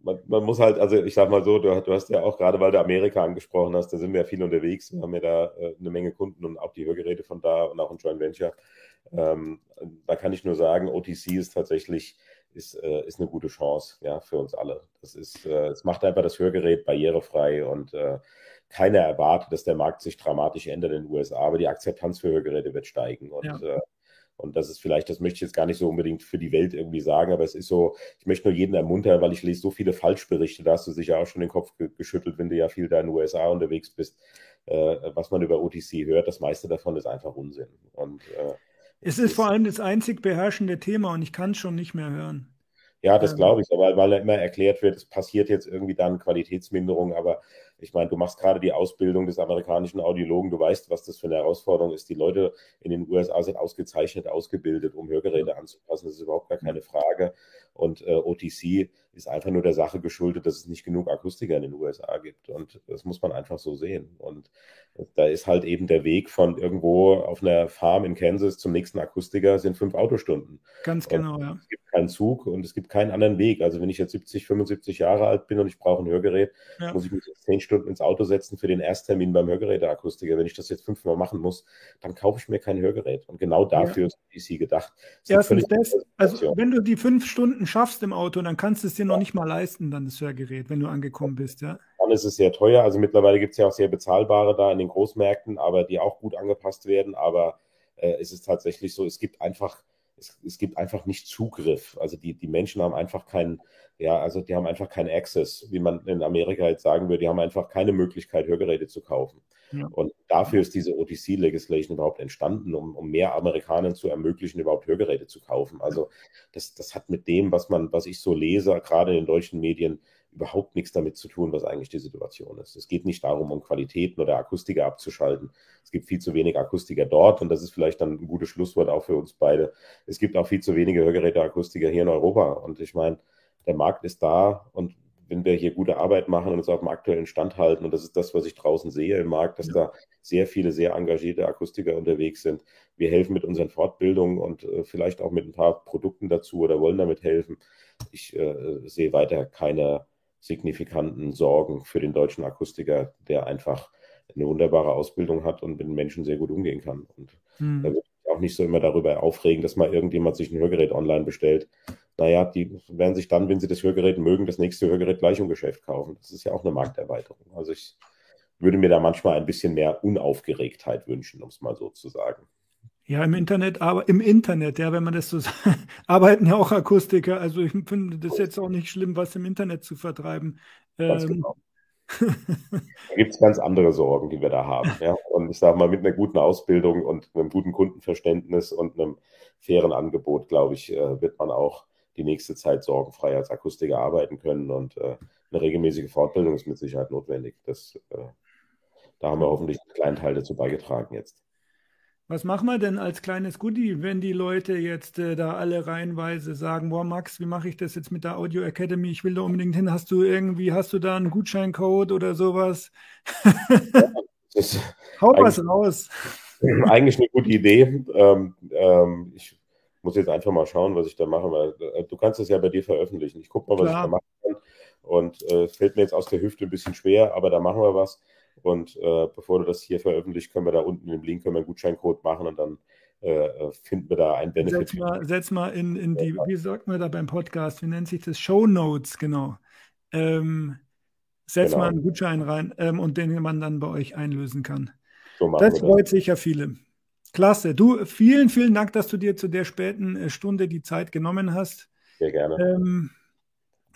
man, man, muss halt, also ich sag mal so, du, du, hast ja auch gerade, weil du Amerika angesprochen hast, da sind wir ja viel unterwegs. Wir haben ja da äh, eine Menge Kunden und auch die Hörgeräte von da und auch ein Joint Venture. Ähm, da kann ich nur sagen, OTC ist tatsächlich ist, äh, ist eine gute Chance ja, für uns alle. Das ist, äh, es macht einfach das Hörgerät barrierefrei und äh, keiner erwartet, dass der Markt sich dramatisch ändert in den USA, aber die Akzeptanz für Hörgeräte wird steigen. Und, ja. äh, und das ist vielleicht, das möchte ich jetzt gar nicht so unbedingt für die Welt irgendwie sagen, aber es ist so, ich möchte nur jeden ermuntern, weil ich lese so viele Falschberichte, da hast du sicher auch schon den Kopf ge geschüttelt, wenn du ja viel da in den USA unterwegs bist, äh, was man über OTC hört, das meiste davon ist einfach Unsinn. Und äh, es ist vor allem das einzig beherrschende Thema und ich kann es schon nicht mehr hören. Ja, das glaube ich, aber weil immer erklärt wird, es passiert jetzt irgendwie dann Qualitätsminderung, aber ich meine, du machst gerade die Ausbildung des amerikanischen Audiologen, du weißt, was das für eine Herausforderung ist. Die Leute in den USA sind ausgezeichnet ausgebildet, um Hörgeräte anzupassen, das ist überhaupt gar keine Frage. Und äh, OTC ist einfach nur der Sache geschuldet, dass es nicht genug Akustiker in den USA gibt. Und das muss man einfach so sehen. Und da ist halt eben der Weg von irgendwo auf einer Farm in Kansas zum nächsten Akustiker sind fünf Autostunden. Ganz genau, und ja. Es gibt keinen Zug und es gibt keinen anderen Weg. Also wenn ich jetzt 70, 75 Jahre alt bin und ich brauche ein Hörgerät, ja. muss ich mich jetzt zehn Stunden ins Auto setzen für den Ersttermin beim Hörgeräteakustiker. Wenn ich das jetzt fünfmal machen muss, dann kaufe ich mir kein Hörgerät. Und genau dafür ja. ist DC gedacht. Erstens das, also wenn du die fünf Stunden schaffst im Auto, dann kannst du es dir noch nicht mal leisten, dann das Hörgerät, wenn du angekommen bist, ja. Dann ist es sehr teuer. Also mittlerweile gibt es ja auch sehr bezahlbare da in den Großmärkten, aber die auch gut angepasst werden. Aber äh, es ist tatsächlich so, es gibt einfach es, es, gibt einfach nicht Zugriff. Also die, die Menschen haben einfach keinen, ja, also die haben einfach keinen Access, wie man in Amerika jetzt sagen würde, die haben einfach keine Möglichkeit, Hörgeräte zu kaufen. Ja. Und dafür ist diese OTC-Legislation überhaupt entstanden, um, um mehr Amerikanern zu ermöglichen, überhaupt Hörgeräte zu kaufen. Also das, das hat mit dem, was man, was ich so lese, gerade in den deutschen Medien, überhaupt nichts damit zu tun, was eigentlich die Situation ist. Es geht nicht darum, um Qualitäten oder Akustiker abzuschalten. Es gibt viel zu wenig Akustiker dort und das ist vielleicht dann ein gutes Schlusswort auch für uns beide. Es gibt auch viel zu wenige Hörgeräteakustiker hier in Europa und ich meine, der Markt ist da und wenn wir hier gute Arbeit machen und uns auf dem aktuellen Stand halten, und das ist das, was ich draußen sehe im Markt, dass ja. da sehr viele, sehr engagierte Akustiker unterwegs sind. Wir helfen mit unseren Fortbildungen und äh, vielleicht auch mit ein paar Produkten dazu oder wollen damit helfen. Ich äh, sehe weiter keine signifikanten Sorgen für den deutschen Akustiker, der einfach eine wunderbare Ausbildung hat und mit den Menschen sehr gut umgehen kann. Und hm. da würde ich auch nicht so immer darüber aufregen, dass mal irgendjemand sich ein Hörgerät online bestellt. Naja, die werden sich dann, wenn sie das Hörgerät mögen, das nächste Hörgerät gleich im Geschäft kaufen. Das ist ja auch eine Markterweiterung. Also ich würde mir da manchmal ein bisschen mehr Unaufgeregtheit wünschen, um es mal so zu sagen. Ja, im Internet, aber im Internet, ja, wenn man das so sagt, arbeiten ja auch Akustiker. Also ich finde das jetzt auch nicht schlimm, was im Internet zu vertreiben. Ganz ähm, genau. da gibt es ganz andere Sorgen, die wir da haben. Ja? Und ich sage mal, mit einer guten Ausbildung und einem guten Kundenverständnis und einem fairen Angebot, glaube ich, äh, wird man auch die nächste Zeit sorgenfrei als Akustiker arbeiten können. Und äh, eine regelmäßige Fortbildung ist mit Sicherheit notwendig. Das, äh, da haben wir hoffentlich einen kleinen Teil dazu beigetragen jetzt. Was machen wir denn als kleines Goodie, wenn die Leute jetzt äh, da alle reihenweise sagen, boah Max, wie mache ich das jetzt mit der Audio Academy? Ich will da unbedingt hin. Hast du irgendwie, hast du da einen Gutscheincode oder sowas? Hau was raus. Eigentlich eine gute Idee. Ähm, ähm, ich muss jetzt einfach mal schauen, was ich da mache, weil äh, du kannst es ja bei dir veröffentlichen. Ich gucke mal, was Klar. ich da machen kann. Und äh, fällt mir jetzt aus der Hüfte ein bisschen schwer, aber da machen wir was. Und äh, bevor du das hier veröffentlicht, können wir da unten im Link können wir einen Gutscheincode machen und dann äh, äh finden wir da ein Benefit. Setz mal, setz mal in, in die, wie sagt man da beim Podcast, wie nennt sich das? Show Notes, genau. Ähm, setz genau. mal einen Gutschein rein ähm, und den man dann bei euch einlösen kann. So das freut sicher viele. Klasse. Du, vielen, vielen Dank, dass du dir zu der späten äh, Stunde die Zeit genommen hast. Sehr gerne. Ähm,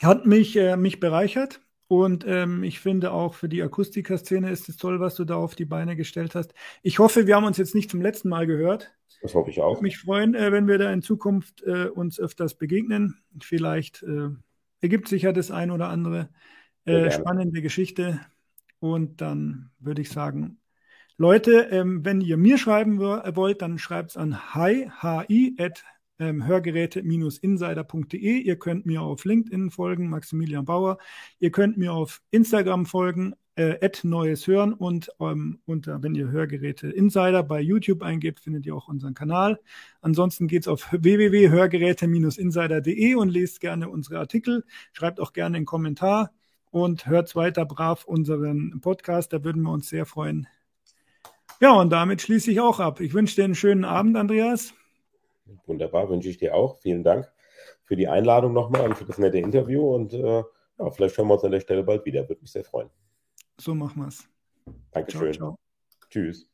hat mich, äh, mich bereichert. Und ähm, ich finde auch für die Akustiker-Szene ist es toll, was du da auf die Beine gestellt hast. Ich hoffe, wir haben uns jetzt nicht zum letzten Mal gehört. Das hoffe ich auch. Ich würde mich freuen, äh, wenn wir da in Zukunft äh, uns öfters begegnen. Vielleicht äh, ergibt sich ja das ein oder andere äh, spannende Geschichte. Und dann würde ich sagen, Leute, ähm, wenn ihr mir schreiben wollt, dann schreibt es an hi, hi, at ähm, Hörgeräte-insider.de. Ihr könnt mir auf LinkedIn folgen, Maximilian Bauer. Ihr könnt mir auf Instagram folgen, äh, Neues Hören und ähm, unter, wenn ihr Hörgeräte Insider bei YouTube eingebt, findet ihr auch unseren Kanal. Ansonsten geht's auf www.hörgeräte-insider.de und lest gerne unsere Artikel. Schreibt auch gerne einen Kommentar und hört weiter brav unseren Podcast. Da würden wir uns sehr freuen. Ja, und damit schließe ich auch ab. Ich wünsche dir einen schönen Abend, Andreas. Wunderbar, wünsche ich dir auch. Vielen Dank für die Einladung nochmal und für das nette Interview. Und äh, ja, vielleicht hören wir uns an der Stelle bald wieder. Würde mich sehr freuen. So machen wir es. Dankeschön. Ciao, ciao. Tschüss.